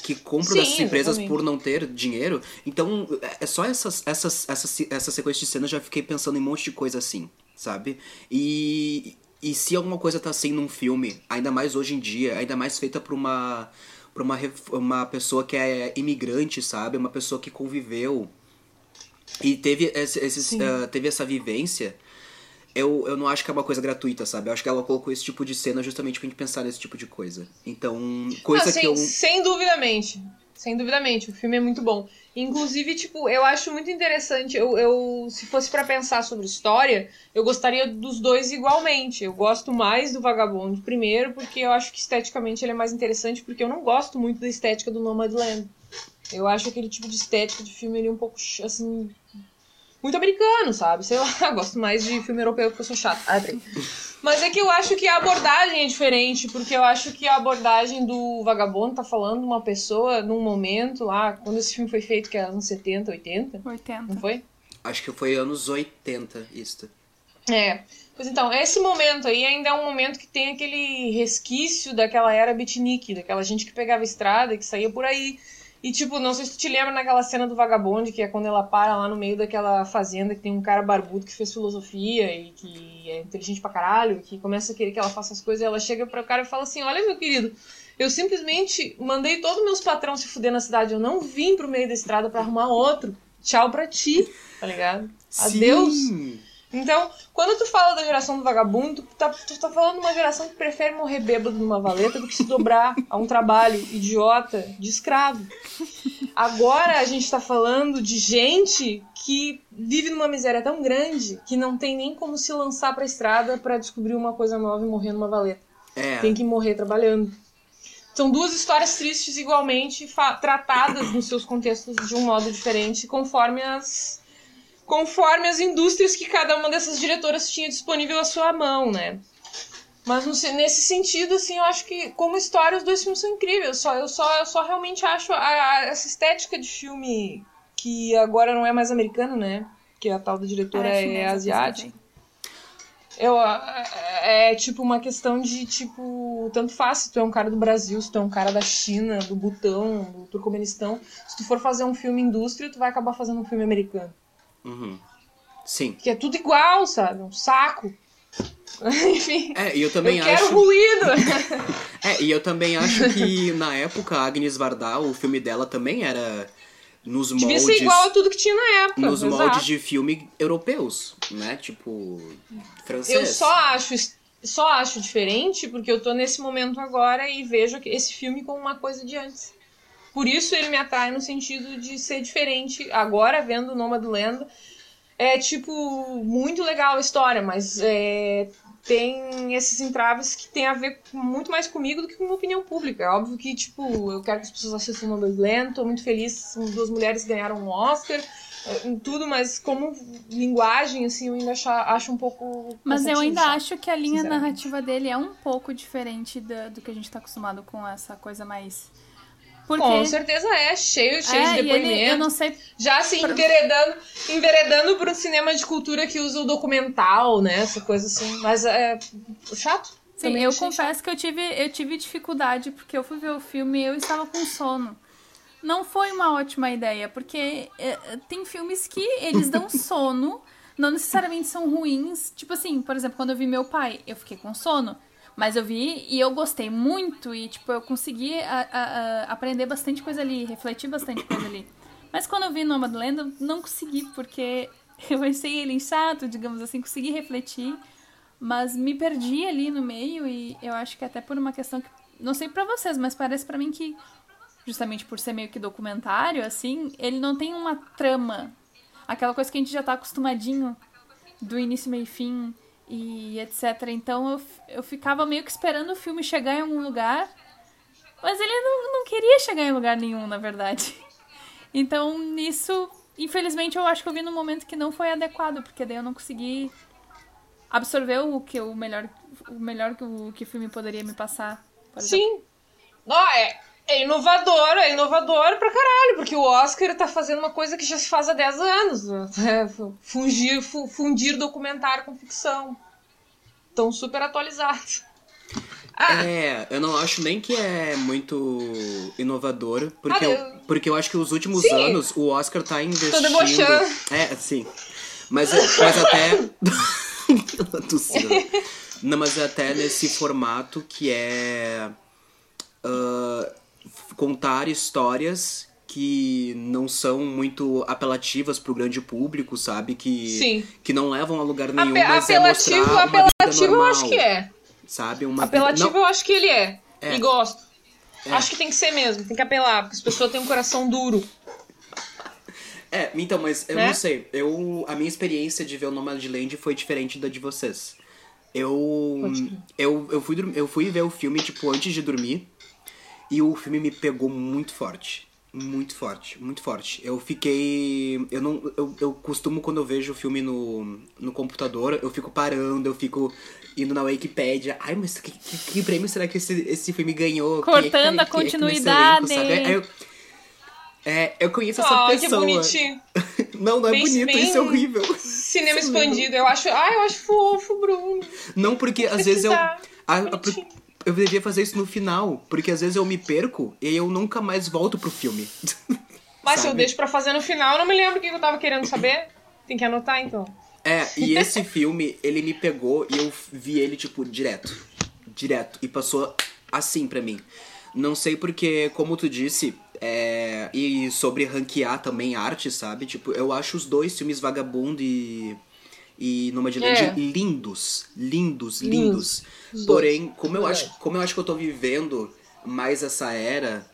que compram Sim, dessas empresas exatamente. por não ter dinheiro. Então, é é só essas, essas, essas, essa sequência de cenas já fiquei pensando em um monte de coisa assim, sabe? E, e se alguma coisa tá assim num filme, ainda mais hoje em dia, ainda mais feita por uma, por uma, uma pessoa que é imigrante, sabe? Uma pessoa que conviveu e teve, esse, esses, ah, teve essa vivência, eu, eu não acho que é uma coisa gratuita, sabe? Eu acho que ela colocou esse tipo de cena justamente pra gente pensar nesse tipo de coisa. Então, coisa Ah, que sem, eu. sem duvidamente. Sem duvidamente, o filme é muito bom. Inclusive, tipo, eu acho muito interessante. Eu, eu se fosse pra pensar sobre história, eu gostaria dos dois igualmente. Eu gosto mais do Vagabundo primeiro, porque eu acho que esteticamente ele é mais interessante, porque eu não gosto muito da estética do Nomadland. Eu acho aquele tipo de estética de filme ali um pouco, assim, muito americano, sabe? Sei lá, gosto mais de filme europeu porque eu sou chata. Ah, peraí. Mas é que eu acho que a abordagem é diferente, porque eu acho que a abordagem do Vagabundo tá falando de uma pessoa num momento lá, quando esse filme foi feito, que era anos 70, 80, não 80. foi? Acho que foi anos 80 isso. É. Pois então, esse momento aí ainda é um momento que tem aquele resquício daquela era beatnik, daquela gente que pegava estrada e que saía por aí. E tipo, não sei se tu te lembra naquela cena do vagabonde, que é quando ela para lá no meio daquela fazenda que tem um cara barbudo que fez filosofia e que é inteligente pra caralho, que começa a querer que ela faça as coisas, e ela chega para o cara e fala assim: Olha, meu querido, eu simplesmente mandei todos meus patrões se fuder na cidade, eu não vim pro meio da estrada pra arrumar outro. Tchau pra ti, tá ligado? Adeus. Então, quando tu fala da geração do vagabundo, tu tá, tu tá falando de uma geração que prefere morrer bêbado numa valeta do que se dobrar a um trabalho idiota de escravo. Agora a gente tá falando de gente que vive numa miséria tão grande que não tem nem como se lançar pra estrada pra descobrir uma coisa nova e morrer numa valeta. É. Tem que morrer trabalhando. São duas histórias tristes igualmente tratadas nos seus contextos de um modo diferente, conforme as conforme as indústrias que cada uma dessas diretoras tinha disponível à sua mão, né? Mas nesse sentido, assim, eu acho que como história os dois filmes são incríveis. Só, eu, só, eu só realmente acho a, a, essa estética de filme que agora não é mais americano, né? Que a tal da diretora é, é asiática. Eu, é, é, tipo uma questão de, tipo, tanto faz se tu é um cara do Brasil, se tu é um cara da China, do Butão, do Turcomenistão. Se tu for fazer um filme indústria, tu vai acabar fazendo um filme americano. Uhum. Sim. Que é tudo igual, sabe? Um saco. Enfim. É, e eu também eu acho. Quero ruído! é, e eu também acho que na época a Agnes Varda, o filme dela também era nos moldes. Devia ser igual a tudo que tinha na época. Nos exato. moldes de filme europeus, né? Tipo, francês. Eu só acho, só acho diferente porque eu tô nesse momento agora e vejo esse filme como uma coisa de antes. Por isso ele me atrai no sentido de ser diferente. Agora, vendo o Land, é, tipo, muito legal a história, mas é, tem esses entraves que tem a ver muito mais comigo do que com a opinião pública. É óbvio que, tipo, eu quero que as pessoas assistam o Nomadland, tô muito feliz, duas mulheres ganharam um Oscar, é, em tudo, mas como linguagem, assim, eu ainda acho, acho um pouco. Mas eu ainda acho que a linha narrativa dele é um pouco diferente do, do que a gente tá acostumado com essa coisa mais porque... Com certeza é, cheio, cheio é, de depoimento. Ele, eu não sei. Já assim, pra... enveredando, enveredando pro cinema de cultura que usa o documental, né? Essa coisa assim. Mas é chato. Sim, Também eu confesso chato. que eu tive, eu tive dificuldade, porque eu fui ver o filme e eu estava com sono. Não foi uma ótima ideia, porque é, tem filmes que eles dão sono, não necessariamente são ruins. Tipo assim, por exemplo, quando eu vi meu pai, eu fiquei com sono. Mas eu vi e eu gostei muito e, tipo, eu consegui a, a, a aprender bastante coisa ali, refletir bastante coisa ali. Mas quando eu vi Nomadland, eu não consegui, porque eu achei ele chato, digamos assim, consegui refletir, mas me perdi ali no meio e eu acho que até por uma questão que, não sei para vocês, mas parece para mim que, justamente por ser meio que documentário, assim, ele não tem uma trama. Aquela coisa que a gente já tá acostumadinho do início, meio e fim e etc. Então eu, eu ficava meio que esperando o filme chegar em algum lugar, mas ele não, não queria chegar em lugar nenhum, na verdade. Então nisso, infelizmente, eu acho que eu vi num momento que não foi adequado, porque daí eu não consegui absorver o que o melhor, o melhor que o, que o filme poderia me passar. Sim. Não, é, é inovador, é inovador pra caralho, porque o Oscar tá fazendo uma coisa que já se faz há 10 anos. Né? É, fundir, fundir documentário com ficção. Tão super atualizado. Ah. É, eu não acho nem que é muito inovador, porque, ah, eu, porque eu acho que os últimos sim. anos o Oscar tá investindo... Tô debochando. É, sim. Mas, mas até... Não, mas até nesse formato que é... Uh, contar histórias que não são muito apelativas pro grande público, sabe? Que, Sim. que não levam a lugar nenhum, Ape mas apelativo, é mostrar apelativo eu acho que é. Sabe? Uma apelativo não... eu acho que ele é. é. E gosto. É. Acho que tem que ser mesmo, tem que apelar, porque as pessoas têm um coração duro. É, então, mas eu né? não sei. Eu, a minha experiência de ver o Nomadland foi diferente da de vocês. Eu, eu, eu, fui, eu fui ver o filme, tipo, antes de dormir. E o filme me pegou muito forte. Muito forte, muito forte. Eu fiquei. Eu não. Eu, eu costumo, quando eu vejo o filme no, no computador, eu fico parando, eu fico indo na Wikipedia. Ai, mas que, que, que prêmio será que esse, esse filme ganhou? Cortando é a continuidade. Elenco, sabe? eu, é, eu conheço essa oh, pessoa. Que bonitinho. não, não é bem, bonito, bem isso é horrível. Cinema expandido. Eu acho. Ai, eu acho fofo, Bruno. Não, porque às vezes eu. A, a, eu devia fazer isso no final, porque às vezes eu me perco e eu nunca mais volto pro filme. Mas se eu deixo pra fazer no final, eu não me lembro o que eu tava querendo saber. Tem que anotar então. É, e esse filme, ele me pegou e eu vi ele, tipo, direto. Direto. E passou assim pra mim. Não sei porque, como tu disse, é... e sobre ranquear também arte, sabe? Tipo, eu acho os dois filmes Vagabundo e e Nomadland é. lindos, lindos, lindos. Porém, como eu, acho, como eu acho que eu tô vivendo mais essa era,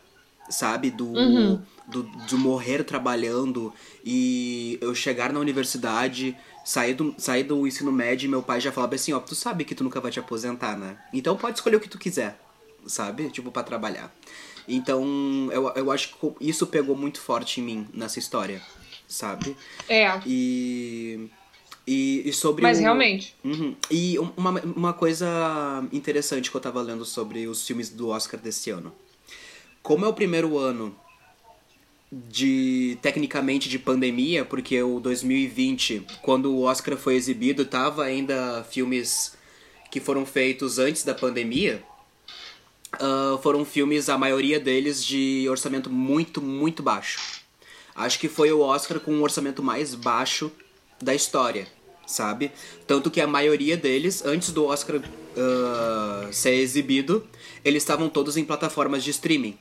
sabe, do, uhum. do, do morrer trabalhando e eu chegar na universidade, sair do, sair do ensino médio e meu pai já falava assim, ó, tu sabe que tu nunca vai te aposentar, né? Então pode escolher o que tu quiser. sabe? Tipo, para trabalhar. Então, eu, eu acho que isso pegou muito forte em mim nessa história, sabe? É. E. E, e sobre Mas o- realmente. Uhum. E um- uma, uma coisa interessante que eu tava lendo sobre os filmes do Oscar desse ano. Como é o primeiro ano de tecnicamente de pandemia, porque o 2020, quando o Oscar foi exibido, tava ainda filmes que foram feitos antes da pandemia. Ah, foram filmes, a maioria deles, de orçamento muito, muito baixo. Acho que foi o Oscar com o orçamento mais baixo da história, sabe? Tanto que a maioria deles, antes do Oscar ah, ser exibido, eles estavam todos em plataformas de streaming,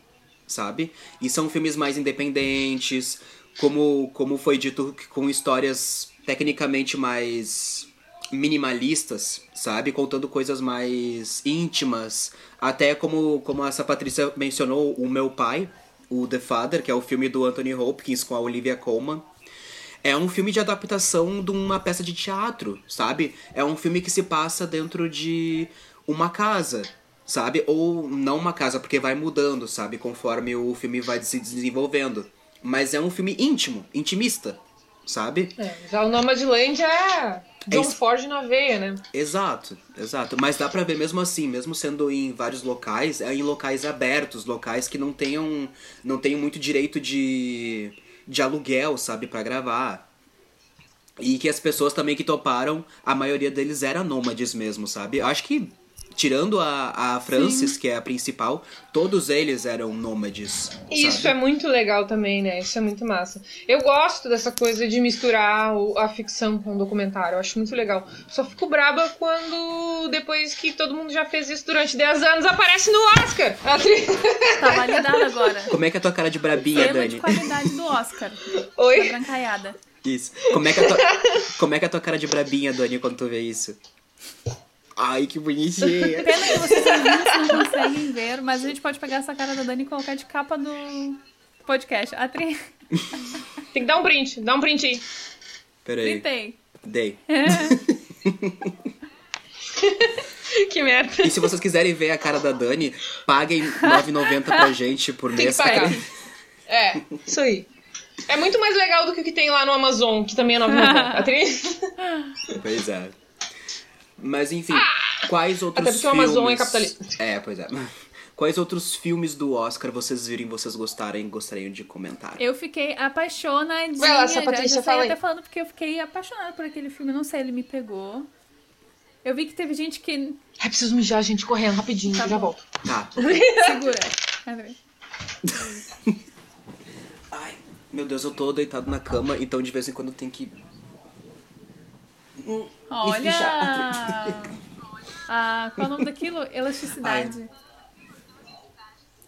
sabe? E são filmes mais independentes, como, como foi dito, com histórias tecnicamente mais minimalistas, sabe? Contando coisas mais íntimas. Até como, como essa Patrícia mencionou, o meu pai, o The Father, que é o filme do Anthony Hopkins com a Olivia Colman. É um filme de adaptação de uma peça de teatro, sabe? É um filme que se passa dentro de uma casa, sabe? Ou não uma casa, porque vai mudando, sabe? Conforme o filme vai se desenvolvendo. Mas é um filme íntimo, intimista, sabe? É, já o Nomadland é John isso. Ford na veia, né? Exato, exato. Mas dá pra ver mesmo assim, mesmo sendo em vários locais, é em locais abertos, locais que não tenham, não tenham muito direito de, de aluguel, sabe, pra gravar. E que as pessoas também que toparam, a maioria deles era nômades mesmo, sabe? Eu acho que, tirando a, a Francis, que é a principal, todos eles eram nômades. Isso sabe? é muito legal também, né? Isso é muito massa. Eu gosto dessa coisa de misturar a ficção com o documentário. Eu acho muito legal. Só fico braba quando, depois que todo mundo já fez isso durante 10 anos, aparece no Oscar. A atriz- Tá validado agora. Como é que é a tua cara de brabinha, Dani? de qualidade do Oscar. Oi? brancaiada. Isso. Como é, que é a tua, como é que é a tua cara de brabinha, Dani, quando tu vê isso? Ai, que bonitinha. Pena que vocês não conseguem ver, mas a gente pode pegar essa cara da Dani e colocar de capa do podcast. A tri... Tem que dar um print. Dá um print aí. Peraí. Tentei. Dei. Que merda. E se vocês quiserem ver a cara da Dani, paguem R$ 9,90 pra gente por Tem que mês. pagar. É, isso aí. É muito mais legal do que o que tem lá no Amazon, que também é 9,90. Atriz. Pois é. Mas enfim, quais outros Até porque o filmes... Amazon é capitalista. É, pois é. Quais outros filmes do Oscar vocês virem, vocês gostarem, gostariam de comentar? Eu fiquei apaixonadinha. Vai lá, essa já, Patrícia, já fala aí. até falando porque eu fiquei apaixonada por aquele filme. Não sei, ele me pegou. Eu vi que teve gente que. Ai, preciso mijar, gente, correndo rapidinho, Tá já volto. Tá. Segura. Ai, meu Deus, eu tô deitado na cama, então de vez em quando tem que... Olha! Ah, qual é o nome daquilo? Elasticidade.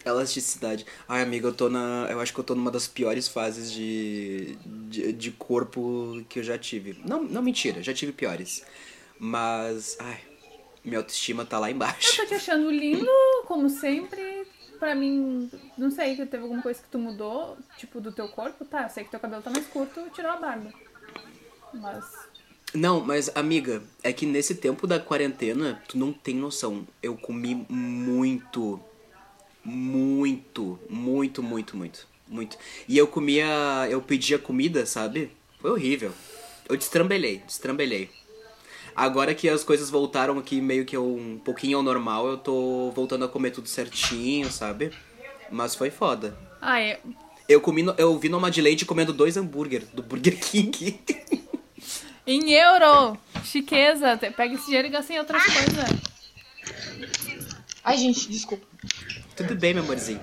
Elasticidade. Ai, amiga, eu tô na. Eu acho que eu tô numa das piores fases de, de, de corpo que eu já tive. Não, não, mentira, já tive piores. Mas. Ai, minha autoestima tá lá Eu embaixo. tô te achando lindo, como sempre. Pra mim, não sei, que teve alguma coisa que tu mudou, tipo, do teu corpo. Tá, eu sei que teu cabelo tá mais curto, tirou a barba. Mas. Não, mas, amiga, é que nesse tempo da quarentena, tu não tem noção. Eu comi muito. Muito, muito, muito, muito. Muito. E eu comia. Eu pedia comida, sabe? Foi horrível. Eu destrambelhei, destrambelhei. Agora que as coisas voltaram aqui meio que um pouquinho ao normal, eu tô voltando a comer tudo certinho, sabe? Mas foi foda. Ah, é. Eu comi, no- eu vi no Madeleine comendo dois hambúrguer do Burger King. Em euro! Chiqueza! Te- Pega esse dinheiro e gasta em outras coisas. Ai, gente, desculpa. Tudo bem, meu amorzinho.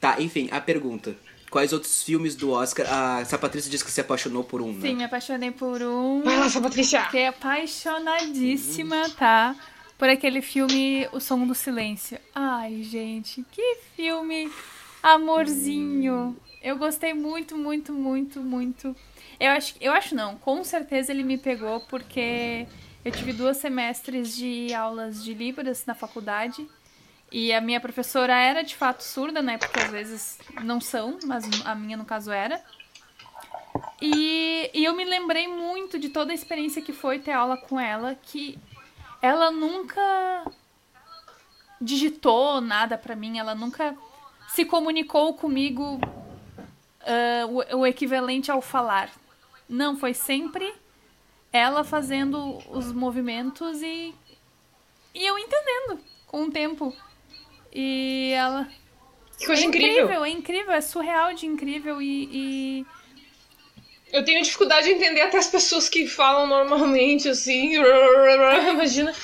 Tá, enfim, a pergunta. Quais outros filmes do Oscar? Ah, essa Patrícia disse que se apaixonou por um, né? Sim, me apaixonei por um. Vai lá, essa Patrícia. Fiquei apaixonadíssima, tá? Por aquele filme O Som do Silêncio. Ai, gente, que filme amorzinho. Eu gostei muito, muito, muito, muito. Eu acho, eu acho não, com certeza ele me pegou porque eu tive duas semestres de aulas de Libras na faculdade. E a minha professora era de fato surda, né? Porque às vezes não são, mas a minha no caso era. E, e eu me lembrei muito de toda a experiência que foi ter aula com ela, que ela nunca digitou nada pra mim, ela nunca se comunicou comigo uh, o, o equivalente ao falar. Não, foi sempre ela fazendo os movimentos e, e eu entendendo com o tempo. E ela. Que coisa é incrível. incrível, é incrível, é surreal de incrível e- e Eu tenho dificuldade de entender até as pessoas que falam normalmente, assim. Imagina.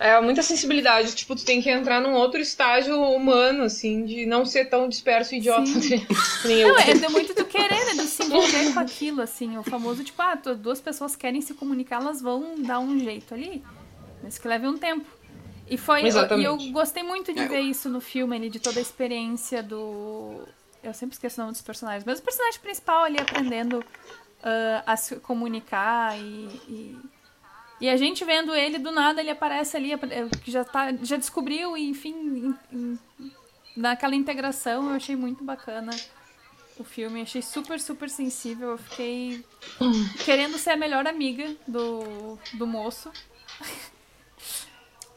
É muita sensibilidade. Tipo, tu tem que entrar num outro estágio humano, assim, de não ser tão disperso e idiota que nem eu. Não, é de muito do querer, né? Do se envolver com aquilo, assim. O famoso, tipo, ah, duas pessoas querem se comunicar, elas vão dar um jeito ali. Mas que leve um tempo. E foi. E Exatamente. eu gostei muito de É, ver isso no filme, ali, de toda a experiência do. Eu sempre esqueço o nome dos personagens, mas o personagem principal ali aprendendo ah, a se comunicar e, e. e a gente vendo ele, do nada ele aparece ali, eh, que já, tá, já descobriu, e enfim, em- em- naquela integração eu achei muito bacana o filme. Achei super, super sensível. Eu fiquei querendo ser a melhor amiga do, do moço.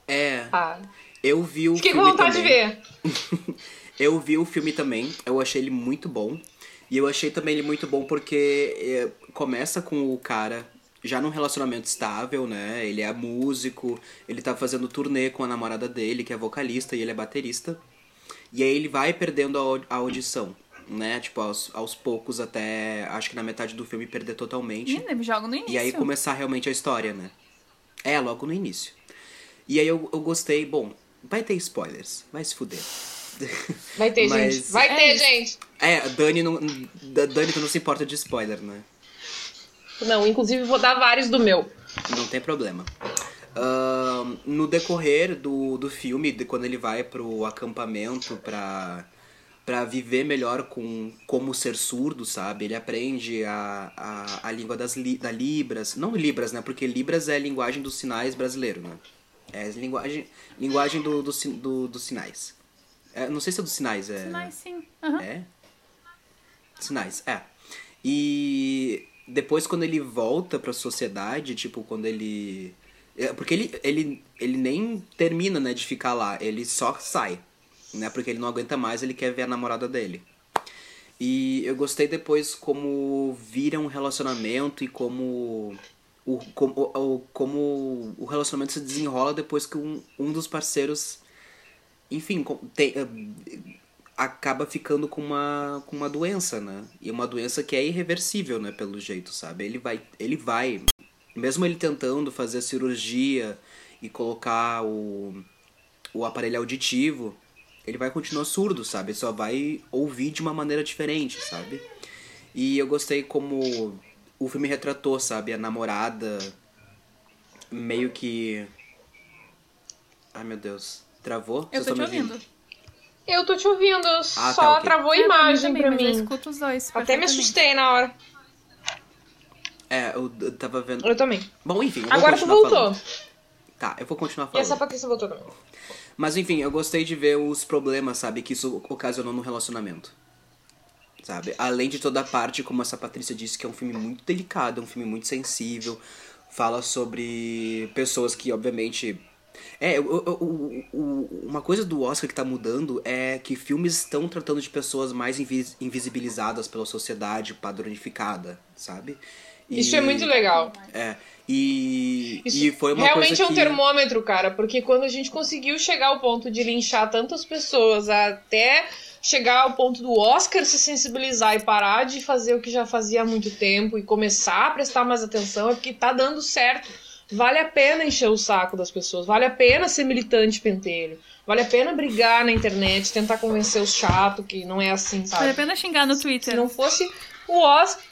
É, Ah, eu vi o fiquei com filme vontade também. de ver. Eu vi o filme também, eu achei ele muito bom. E eu achei também ele muito bom porque é, começa com o cara já num relacionamento estável, né? Ele é músico, ele tá fazendo turnê com a namorada dele, que é vocalista, e ele é baterista. E aí ele vai perdendo a, a audição, né? Tipo, aos, aos poucos até, acho que na metade do filme, perder totalmente. Menina, me joga no início. E aí começar realmente a história, né? É, logo no início. E aí eu, eu gostei, bom, vai ter spoilers, vai se fuder. Vai ter, Mas- gente. Vai É ter, isso. gente. É, Dani não, da- Dani tu não se importa de spoiler, né? Não, inclusive vou dar vários do meu. Não tem problema. Ahn, no decorrer do, do filme, de quando ele vai pro acampamento pra, pra viver melhor com como ser surdo, sabe? Ele aprende a, a, a língua das li, da Libras. Não Libras, né? Porque Libras é a linguagem dos sinais brasileiro, né? É a linguagem, linguagem do, do, do- dos sinais. É, não sei se é dos sinais, é... Mas sim. aham. É? Sinais, é. E depois quando ele volta pra sociedade, tipo, quando ele. é, Porque ele, ele, ele nem termina, né, de ficar lá, ele só sai. Né? Porque ele não aguenta mais, ele quer ver a namorada dele. E eu gostei depois como vira um relacionamento e como o, como, o, como o relacionamento se desenrola depois que um, um dos parceiros, enfim, tem, acaba ficando com uma, com uma doença, né? E uma doença que é irreversível, né, pelo jeito, sabe? Ele vai, ele vai, mesmo ele tentando fazer a cirurgia e colocar o, o aparelho auditivo, ele vai continuar surdo, sabe? Ele só vai ouvir de uma maneira diferente, sabe? E eu gostei como o filme retratou, sabe? A namorada meio que... Ai, meu Deus. Travou? Eu Vocês tô te me ouvindo. Eu tô te ouvindo, tá, só ok. travou a É, imagem também, pra mas Eu mim. escuto os dois. Até me assustei na hora. É, eu tava vendo... Eu também. Bom, enfim, eu vou Agora tu voltou. falando. Tá, eu vou continuar E falando. essa Patrícia voltou também. Mas enfim, eu gostei de ver os problemas, sabe, que isso ocasionou no relacionamento. Sabe? Além de toda a parte, como essa Patrícia disse, que é um filme muito delicado, é um filme muito sensível. Fala sobre pessoas que, obviamente. É, o- o- o- uma coisa do Oscar que tá mudando é que filmes estão tratando de pessoas mais invis- invisibilizadas pela sociedade padronificada, sabe? E- Isso é muito legal. É. E, Isso e foi uma realmente coisa é um que... termômetro, cara, porque quando a gente conseguiu chegar ao ponto de linchar tantas pessoas até chegar ao ponto do Oscar se sensibilizar e parar de fazer o que já fazia há muito tempo e começar a prestar mais atenção, é porque tá dando certo. Vale a pena encher o saco das pessoas, vale a pena ser militante pentelho, vale a pena brigar na internet, tentar convencer os chatos que não é assim, Vale a sabe? pena xingar no Se Twitter. não fosse o Oscar.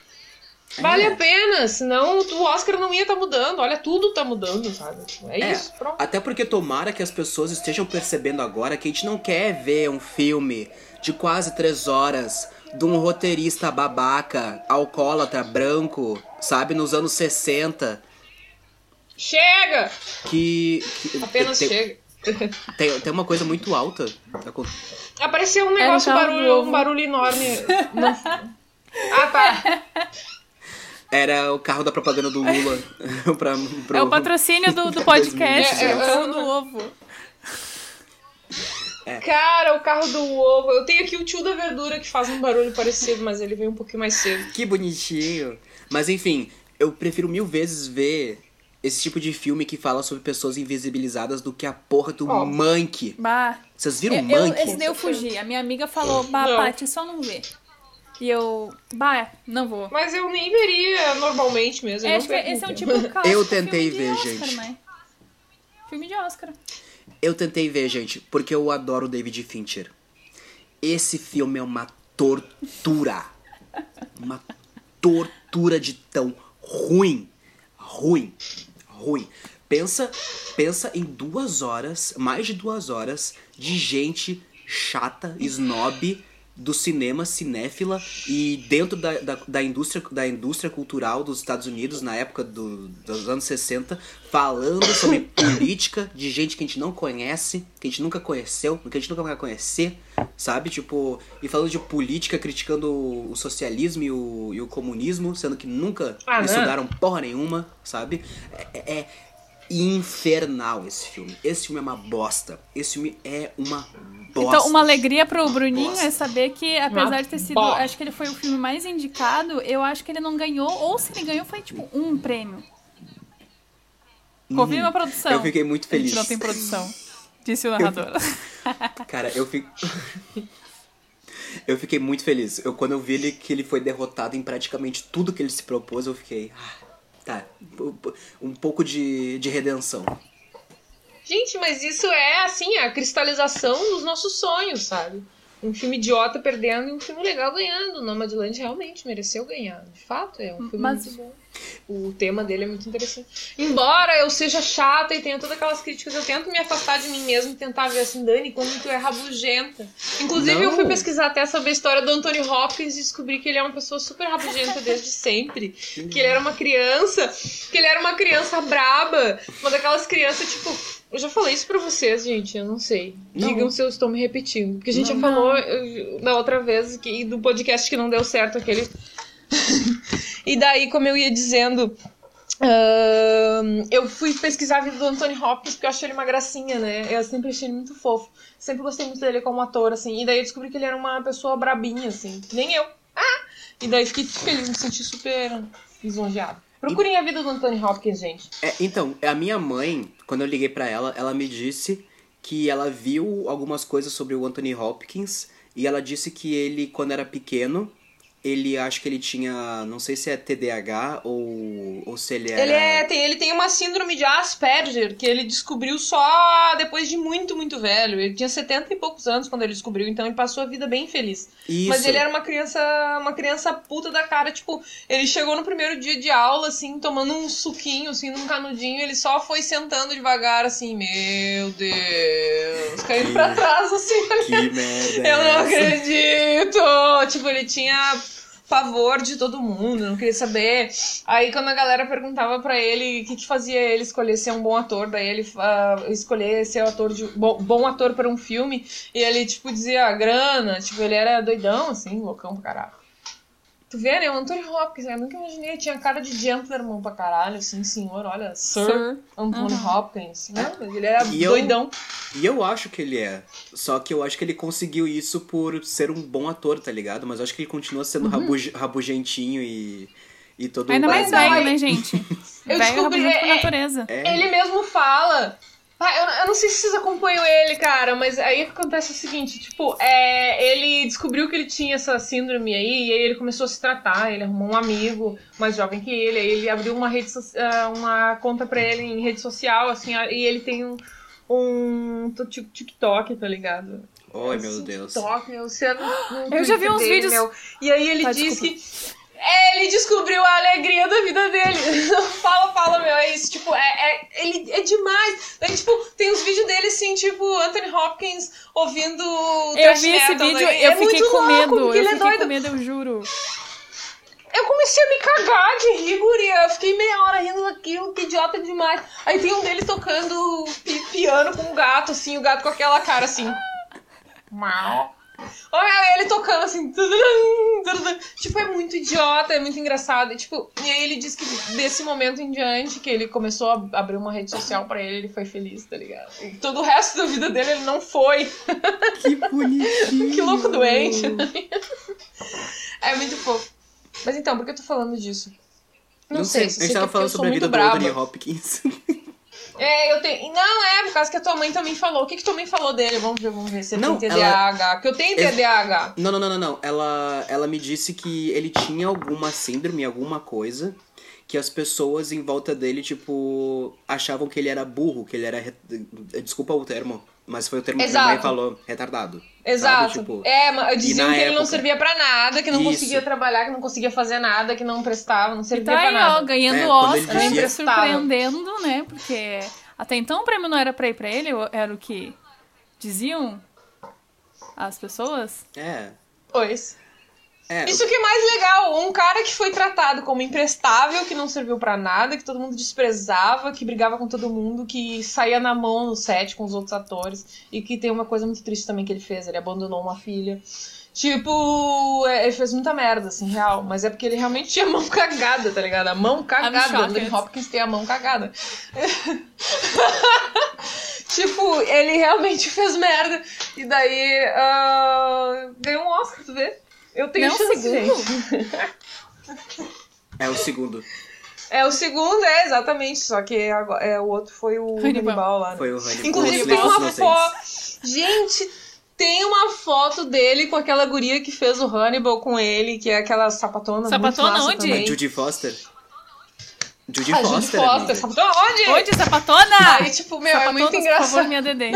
Vale É. a pena, senão o Oscar não ia estar mudando. Olha, tudo tá mudando, sabe? É, É, isso, pronto. Até porque tomara que as pessoas estejam percebendo agora que a gente não quer ver um filme de quase três horas de um roteirista babaca, alcoólatra, branco, sabe, nos anos 60, Chega! que. que- Apenas tem, chega. Tem, tem uma coisa muito alta. Apareceu um negócio, um Era o carro do barulho, um barulho enorme. Ah, tá. Era o carro da propaganda do Lula. pra, pro, É o patrocínio do, do podcast. É, é, É, o é. carro do ovo. Cara, o carro do ovo. Eu tenho aqui o tio da verdura que faz um barulho parecido, mas ele veio um pouquinho mais cedo. Que bonitinho. Mas enfim, eu prefiro mil vezes ver esse tipo de filme que fala sobre pessoas invisibilizadas do que a porra do Ó. Monkey. Bah. Vocês viram Eu, o eu- Monkey? esse daí eu fugi. A minha amiga falou, bah, Não. Paty, só não vê. E eu, bah, não vou. Mas eu nem veria normalmente mesmo. eu É, acho que esse é um tipo de Eu tentei filme de ver, Oscar, gente. né? Filme de Oscar. Eu tentei ver, gente, porque eu adoro o David Fincher. Esse filme é uma tortura. Uma tortura de tão ruim. Ruim. Ruim. Pensa, pensa em duas horas, mais de duas horas, de gente chata, snob, do cinema cinéfila e dentro da, da, da indústria, da indústria cultural dos Estados Unidos na época do, dos anos 60, falando sobre política de gente que a gente não conhece, que a gente nunca conheceu, que a gente nunca vai conhecer, sabe? Tipo, e falando de política, criticando o socialismo e o, e o comunismo, sendo que nunca Ah, né? estudaram porra nenhuma, sabe? É, é infernal esse filme. Esse filme é uma bosta. Esse filme é uma Então, uma alegria pro Bruninho é saber que, apesar Uma de ter sido. bosta. Acho que ele foi o filme mais indicado, eu acho que ele não ganhou, ou se ele ganhou, foi tipo um prêmio. Confirma a produção. Uhum. Eu fiquei muito A feliz. gente não tem produção. Disse o narrador. Cara, eu fico. eu fiquei muito feliz. Eu, quando eu vi ele, que ele foi derrotado em praticamente tudo que ele se propôs, eu fiquei. Ah, tá. Um pouco de, de redenção. Gente, mas isso é, assim, a cristalização dos nossos sonhos, sabe? Um filme idiota perdendo e um filme legal ganhando. Nomadland realmente mereceu ganhar. De fato, é um filme Mas- muito bom. O tema dele é muito interessante. Embora eu seja chata e tenha todas aquelas críticas, eu tento me afastar de mim mesmo e tentar ver assim, Dani, como tu é rabugenta. Inclusive, eu Não. fui pesquisar até sobre a história do Anthony Hopkins e descobri que ele é uma pessoa super rabugenta desde sempre. Que ele era uma criança, que ele era uma criança braba, uma daquelas crianças, tipo. Eu já falei isso pra vocês, gente, eu não sei. Não. Digam se eu estou me repetindo. Porque a gente Não. já falou eh, da outra vez que, do podcast que não deu certo aquele. e daí, como eu ia dizendo. ahn, eu fui pesquisar a vida do Anthony Hopkins porque eu achei ele uma gracinha, né? Eu sempre achei ele muito fofo. Sempre gostei muito dele como ator, assim. E daí eu descobri que ele era uma pessoa brabinha, assim. Nem eu. Ah! E daí fiquei feliz, me senti super lisonjeada. Procurem a vida do Anthony Hopkins, gente. É, então, a minha mãe, quando eu liguei pra ela, ela me disse que ela viu algumas coisas sobre o Anthony Hopkins e ela disse que ele, quando era pequeno, ele acho que ele tinha, não sei se é TDAH ou, ou se ele era. Ele, é, tem, ele tem uma síndrome de Asperger que ele descobriu só depois de muito, muito velho. Ele tinha 70 e poucos anos quando ele descobriu, então ele passou a vida bem feliz. Isso. Mas ele era uma criança, uma criança puta da cara, tipo, ele chegou no primeiro dia de aula, assim, tomando um suquinho, assim, num canudinho, ele só foi sentando devagar, assim, meu Deus, caindo pra trás, assim, Que merda. é eu não essa? acredito! Tipo, ele tinha pavor de todo mundo, não queria saber. Aí quando a galera perguntava pra ele o que, que fazia ele escolher ser um bom ator, daí ele ah, escolher ser ator de bom, bom ator para um filme, e ele tipo dizia "Ah, grana, tipo, ele era doidão assim, loucão pra caralho. Tu vê, né? O Anthony Hopkins, eu nunca imaginei, tinha cara de gentleman pra caralho, assim, senhor, olha, Sir, Sir. Anthony Uhum. Hopkins, né? Ele era E eu- doidão. E eu acho que ele é. Só que eu acho que ele conseguiu isso por ser um bom ator, tá ligado? Mas eu acho que ele continua sendo rabuge- rabugentinho e, e todo Ainda mais velho, né, gente? Eu velho descobri- por é- natureza. É. Ele mesmo fala. Ah, eu, eu não sei se vocês acompanham ele, cara, mas aí acontece o seguinte, tipo, é, ele descobriu que ele tinha essa síndrome aí, e aí ele começou a se tratar, ele arrumou um amigo mais jovem que ele, aí ele abriu uma rede ah, uma conta pra ele em rede social, assim, ah, e ele tem um, um TikTok, tá ligado? Ai, Esse meu Deus. TikTok, meu, você no, no Eu já vi Twitter uns dele, vídeos- meu. E aí ele Tá, diz desculpa. que ele descobriu a alegria da vida dele. fala, fala, meu, é isso. Tipo, é, é, ele é demais. Daí, tipo, tem uns vídeos dele assim, tipo, Anthony Hopkins ouvindo Eu vi esse metal, vídeo, daí eu é fiquei muito com louco, medo. porque Eu ele é fiquei doido. com medo, eu juro. Eu comecei a me cagar de rir, guria. Eu fiquei meia hora rindo daquilo, que idiota demais. Aí tem um dele tocando pi- piano com um gato, assim, o gato com aquela cara assim. Mau. Olha ele tocando assim. Tipo, é muito idiota, é muito engraçado. E, tipo, e aí ele diz que desse momento em diante, que ele começou a abrir uma rede social pra ele, ele foi feliz, tá ligado? E todo o resto da vida dele ele não foi. Que bonitinho. que louco doente. é muito fofo. Mas então, por que eu tô falando disso? Não, sei, A gente tava falando sobre a vida do brava. Anthony Hopkins. É, eu tenho. Não, é, por causa que a tua mãe também falou. O que, que tua mãe falou dele? Vamos ver, vamos ver se ele Não, tem ela- TDAH. Porque eu tenho TDAH. Não, não, não, não, não. Ela, ela me disse que ele tinha alguma síndrome, alguma coisa, que as pessoas em volta dele, tipo, achavam que ele era burro, que ele era. Desculpa o termo, mas foi o termo que minha mãe Exato. falou, retardado. Exato. Sabe? Tipo, é, mas diziam que ele não época- servia pra nada, que não Isso. conseguia trabalhar, que não conseguia fazer nada, que não prestava, não servia Tá pra aí, nada. ó, ganhando É, Oscar, dizia- surpreendendo, né? Porque até então o prêmio não era pra ir pra ele, era o que diziam as pessoas. é. Pois. É, Isso que é mais legal, um cara que foi tratado como imprestável, que não serviu pra nada, que todo mundo desprezava, que brigava com todo mundo, que saía na mão no set com os outros atores, e que tem uma coisa muito triste também que ele fez, ele abandonou uma filha. Tipo, é, ele fez muita merda, assim, real. Mas é porque ele realmente tinha a mão cagada, tá ligado? A mão cagada. Anthony Hopkins tem a mão cagada. tipo, ele realmente fez merda. E daí ah, ganhou um Oscar, tu vê? Eu tenho Não, chance, segundo? gente. é o segundo. É o segundo, é, exatamente. Só que agora- é, o outro foi o Hannibal. Hannibal, lá. né? Foi o Hannibal. Inclusive tem uma foto. Gente, tem uma foto dele com aquela guria que fez o Hannibal com ele, que é aquela sapatona. Sapatona muito massa onde? também. A Judy Foster. Judy A Judy Foster. Foster. amiga. Sapatona onde? Onde, sapatona? Aí, tipo, meu, é Sapatonas, muito Por engraçado. favor, minha Dedê.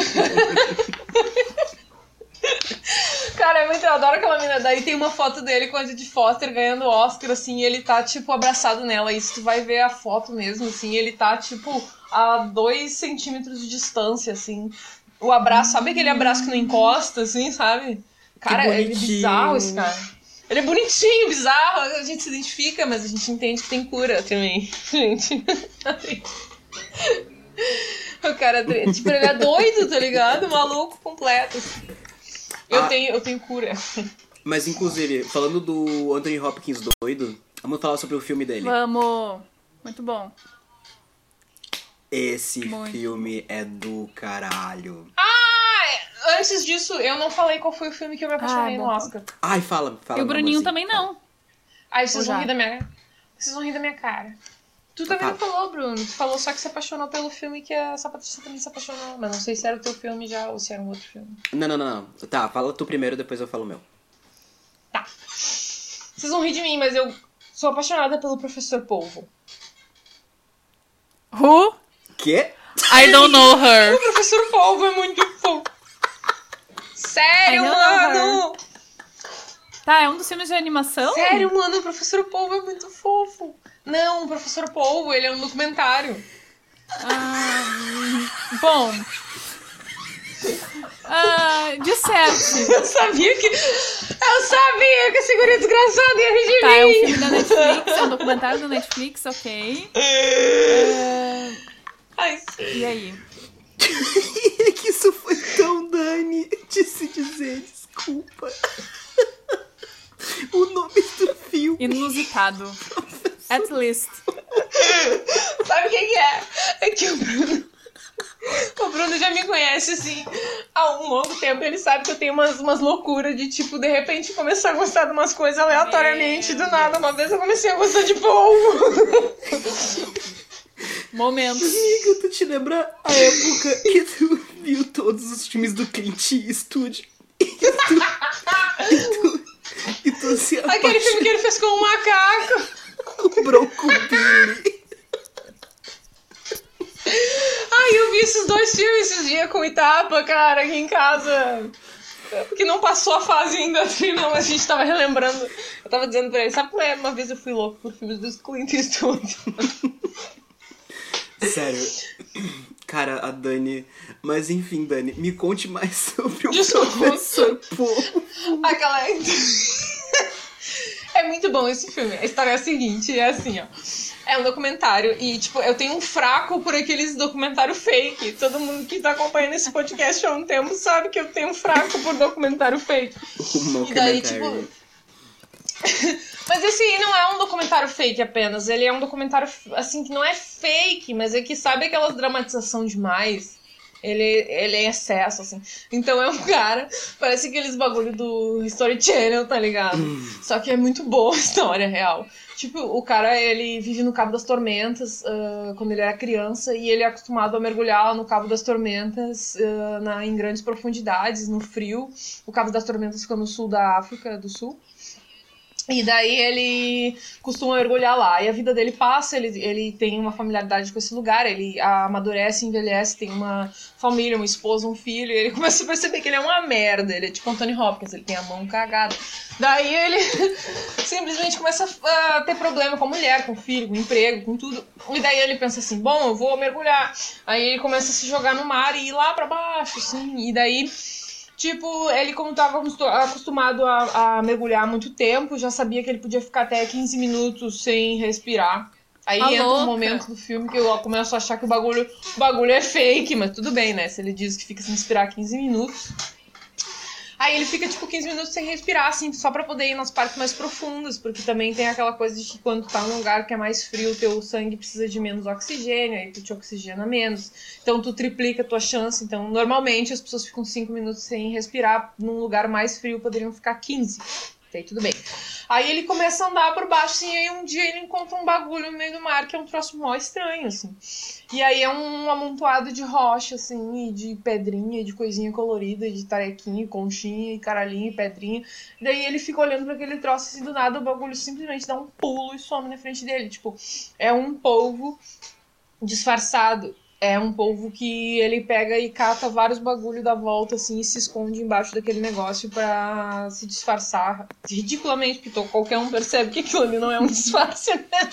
Cara, é muito. Eu adoro aquela menina. Daí tem uma foto dele com a Judy Foster ganhando Oscar, assim, e ele tá, tipo, abraçado nela. E se tu vai ver a foto mesmo, assim, ele tá, tipo, a dois centímetros de distância, assim. O abraço, sabe aquele abraço que não encosta, assim, sabe? Cara, ele é bizarro esse cara. Ele é bonitinho, bizarro, a gente se identifica, mas a gente entende que tem cura também, gente. o cara, tipo, ele é doido, tá ligado? Maluco completo. assim. Eu, Ah. tenho, eu tenho cura. Mas, inclusive, falando do Anthony Hopkins doido, vamos falar sobre o filme dele. Vamos. Muito bom. Esse Muito. filme é do caralho. Ah, antes disso, eu não falei qual foi o filme que eu me apaixonei Ah, no. Oscar. Ai, fala, fala. e o Bruninho também não. Ai, vocês vão rir da minha. Vocês vão rir da minha cara. Tu também não Fala. falou, Bruno. Tu falou só que se apaixonou pelo filme que a Sapatista também se apaixonou. Mas não sei se era o teu filme já ou se era um outro filme. Não, não, não, não. Tá, fala tu primeiro, depois eu falo o meu. Tá. Vocês vão rir de mim, mas eu sou apaixonada pelo Professor Polvo. Who? Quê? I don't know her. O Professor Polvo é muito fofo. Sério, mano! Tá, é um dos filmes de animação? Sério, mano, o Professor Polvo é muito fofo. Não, o Professor Polvo, ele é um documentário. Ah, bom. Ah, disserte. Eu sabia que. Eu sabia que esse guri desgraçado ia rir de Tá, é um mim. filme da Netflix, é um documentário da Netflix, ok. É, Ai, sim. E aí? É que isso foi tão Dani de se dizer desculpa. o nome do filme. Inusitado. At least. Sabe o que, é? É que o Bruno. O Bruno já me conhece assim há um longo tempo. Ele sabe que eu tenho umas, umas loucuras de tipo, de repente começar a gostar de umas coisas aleatoriamente do nada. Uma vez eu comecei a gostar de polvo. Momento. Amiga, tu te lembra a época que tu viu todos os filmes do Clint Eastwood? E tu, e tu, e tu se Aquele filme que ele fez com um macaco. apaixonou com Billy. Ai, eu vi esses dois filmes esses dias com o Itapa, cara, aqui em casa. Porque não passou a fase ainda assim, não, mas a gente tava relembrando. Eu tava dizendo pra ele, sabe como é? Uma vez eu fui louco por filmes dos Clint Eastwood. Sério. Cara, a Dani. Mas enfim, Dani, me conte mais sobre o Desculpa. professor Poe. Aquela. É muito bom esse filme. A história é a seguinte: é assim, ó. É um documentário. E, tipo, eu tenho um fraco por aqueles documentário fake. Todo mundo que tá acompanhando esse podcast há um tempo sabe que eu tenho um fraco por documentário fake. Um E daí, tipo. Mas esse não é um documentário fake apenas. Ele é um documentário, assim, que não é fake, mas é que sabe aquelas dramatização demais? Ele, ele é em excesso, assim. Então é um cara, parece aqueles bagulho do History Channel, tá ligado? Só que é muito boa a história real. Tipo, o cara, ele vive no Cabo das Tormentas ah, quando ele era criança e ele é acostumado a mergulhar no Cabo das Tormentas ah, na, em grandes profundidades, no frio. O Cabo das Tormentas fica no sul da África do Sul. E daí ele costuma mergulhar lá. E a vida dele passa, ele, ele tem uma familiaridade com esse lugar, ele amadurece, envelhece, tem uma família, uma esposa, um filho, e ele começa a perceber que ele é uma merda. Ele é tipo Anthony Hopkins, ele tem a mão cagada. Daí ele simplesmente começa a ter problema com a mulher, com o filho, com o emprego, com tudo. E daí ele pensa assim, bom, eu vou mergulhar. Aí ele começa a se jogar no mar e ir lá pra baixo, assim. E daí Tipo, ele como tava acostu- acostumado a, a mergulhar há muito tempo, já sabia que ele podia ficar até 15 minutos sem respirar. Aí Tá entra louca. um momento do filme que eu começo a achar que o bagulho, o bagulho é fake, mas tudo bem, né? Se ele diz que fica sem respirar 15 minutos. Aí ele fica, tipo, 15 minutos sem respirar, assim, só pra poder ir nas partes mais profundas, porque também tem aquela coisa de que quando tá num lugar que é mais frio, teu sangue precisa de menos oxigênio, aí tu te oxigena menos. Então tu triplica a tua chance. Então, normalmente as pessoas ficam 5 minutos sem respirar, num lugar mais frio poderiam ficar 15. Aí tudo bem. Aí ele começa a andar por baixo, assim, e aí um dia ele encontra um bagulho no meio do mar que é um troço mó estranho, assim. E aí é um amontoado de rocha, assim, e de pedrinha, de coisinha colorida, de tarequinha, conchinha, e caralhinho, e pedrinha. Daí ele fica olhando para aquele troço, assim, do nada o bagulho simplesmente dá um pulo e some na frente dele. Tipo, é um polvo disfarçado. É um polvo que ele pega e cata vários bagulho da volta, assim, e se esconde embaixo daquele negócio pra se disfarçar. Ridiculamente, porque to- qualquer um percebe que aquilo ali não é um disfarce, né?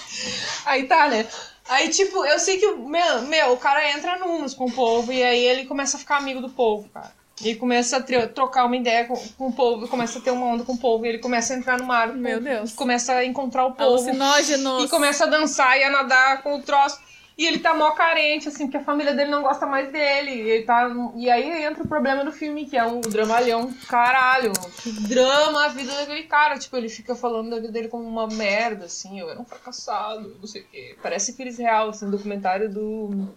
Aí tá, né? Aí, tipo, eu sei que o meu, meu, o cara entra numas com o povo e aí ele começa a ficar amigo do povo, cara. E começa a tro- trocar uma ideia com, com o povo, começa a ter uma onda com o povo, e ele começa a entrar no mar. Meu Deus. Começa a encontrar o povo. Alucinógenos. E começa a dançar e a nadar com o troço. E ele tá mó carente, assim, porque a família dele não gosta mais dele. E, ele tá... e aí entra o problema do filme, que é um dramalhão. Caralho, que drama a vida daquele cara. Tipo, ele fica falando da vida dele como uma merda, assim. Eu era um fracassado, não sei o quê. Parece aqueles real, assim, documentário do.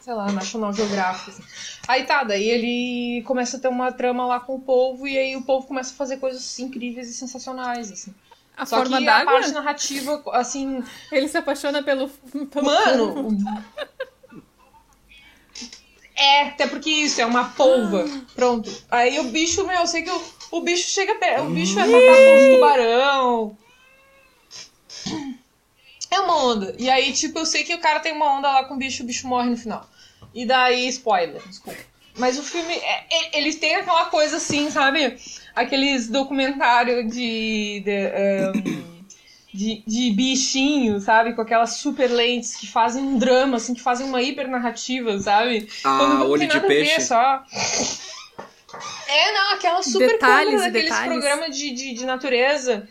Sei lá, National Geographic. Assim. Aí tá, daí ele começa a ter uma trama lá com o povo. E aí o povo começa a fazer coisas incríveis e sensacionais, assim. A Só forma que a parte narrativa, assim, Ele se apaixona pelo. pelo Mano! É, até porque isso é uma polva. Pronto. Aí o bicho, meu, eu sei que o, o bicho chega perto. O bicho é atacado por um tubarão. É uma onda. E aí, tipo, eu sei que o cara tem uma onda lá com o bicho, o bicho morre no final. E daí, spoiler, desculpa. Mas o filme, é- é- eles têm aquela coisa assim, sabe? Aqueles documentários de. de, ehm, de, de bichinho, sabe? Com aquelas super lentes que fazem um drama, assim, que fazem uma hiper narrativa, sabe? Ah, Quando olho tem de nada a ver, peixe. só. É, não, aquela super Detalhes câmera e daqueles detalhes. programas de, de, de natureza.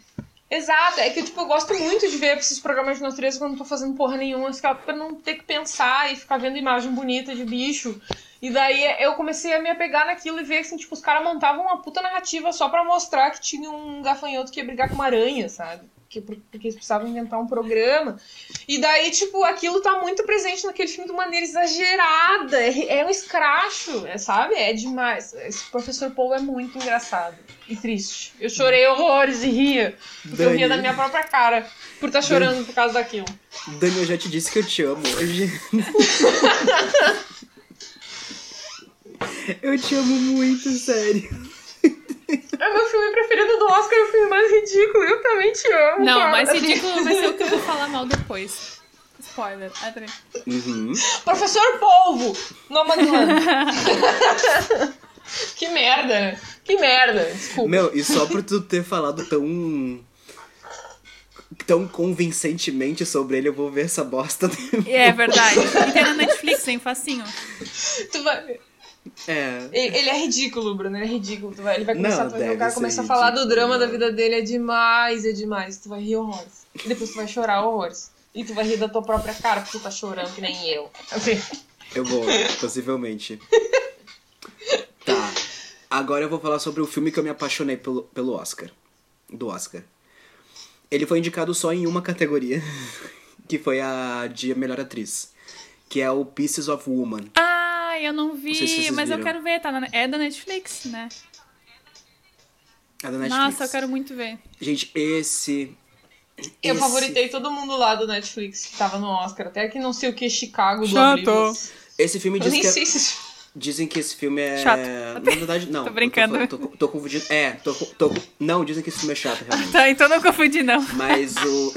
Exato, é que tipo, eu gosto muito de ver esses programas de natureza quando não tô fazendo porra nenhuma, pra não ter que pensar e ficar vendo imagem bonita de bicho. E daí eu comecei a me apegar naquilo e ver assim, tipo, os caras montavam uma puta narrativa só pra mostrar que tinha um gafanhoto que ia brigar com uma aranha, sabe? Porque, porque eles precisavam inventar um programa. E daí, tipo, aquilo tá muito presente naquele filme de maneira exagerada. É, é um escracho, é, sabe? É demais. Esse professor Paul é muito engraçado e triste. Eu chorei horrores e ria. Porque eu ria Dani. da minha própria cara por estar chorando por causa daquilo. Dani, eu já te disse que eu te amo hoje. eu te amo muito, sério. É o meu filme preferido do Oscar, é o filme mais ridículo. Eu também te amo. Não, cara. mais ridículo vai ser o que eu vou falar mal depois. Spoiler. Uhum. Professor Polvo! Nomadland. que merda, né? Que merda. Desculpa. Meu, e só por tu ter falado tão. tão convincentemente sobre ele, eu vou ver essa bosta. É verdade. E tem na Netflix, hein? Facinho. Tu vai... É. Ele é ridículo, Bruno. Ele é ridículo. Tu vai... Ele vai Não, começar a fazer deve o cara ser começa a falar do drama da não. vida dele. É demais, é demais. Tu vai rir horrores. E depois tu vai chorar horrores. E tu vai rir da tua própria cara porque tu tá chorando que nem eu. Assim. Eu vou, possivelmente. Tá. Agora eu vou falar sobre o filme que eu me apaixonei pelo, pelo Oscar. Do Oscar. Ele foi indicado só em uma categoria, que foi a de melhor atriz. Que é o Pieces of Woman. Ah, eu não vi, sei se mas eu viram. quero ver. Tá na- é da Netflix, né? É da Netflix. Nossa, eu quero muito ver. Gente, esse. Eu esse- favoritei todo mundo lá do Netflix que tava no Oscar. Até que não sei o que, Chicago do Chato. Oblivious. Esse filme Eu diz que é- se... dizem que esse filme é. Chato. Na verdade, não. Tô brincando. Eu Tô, tô, tô confundindo. É, tô, tô. Não, dizem que esse filme é chato, realmente. Tá, então não confundi, não. Mas o.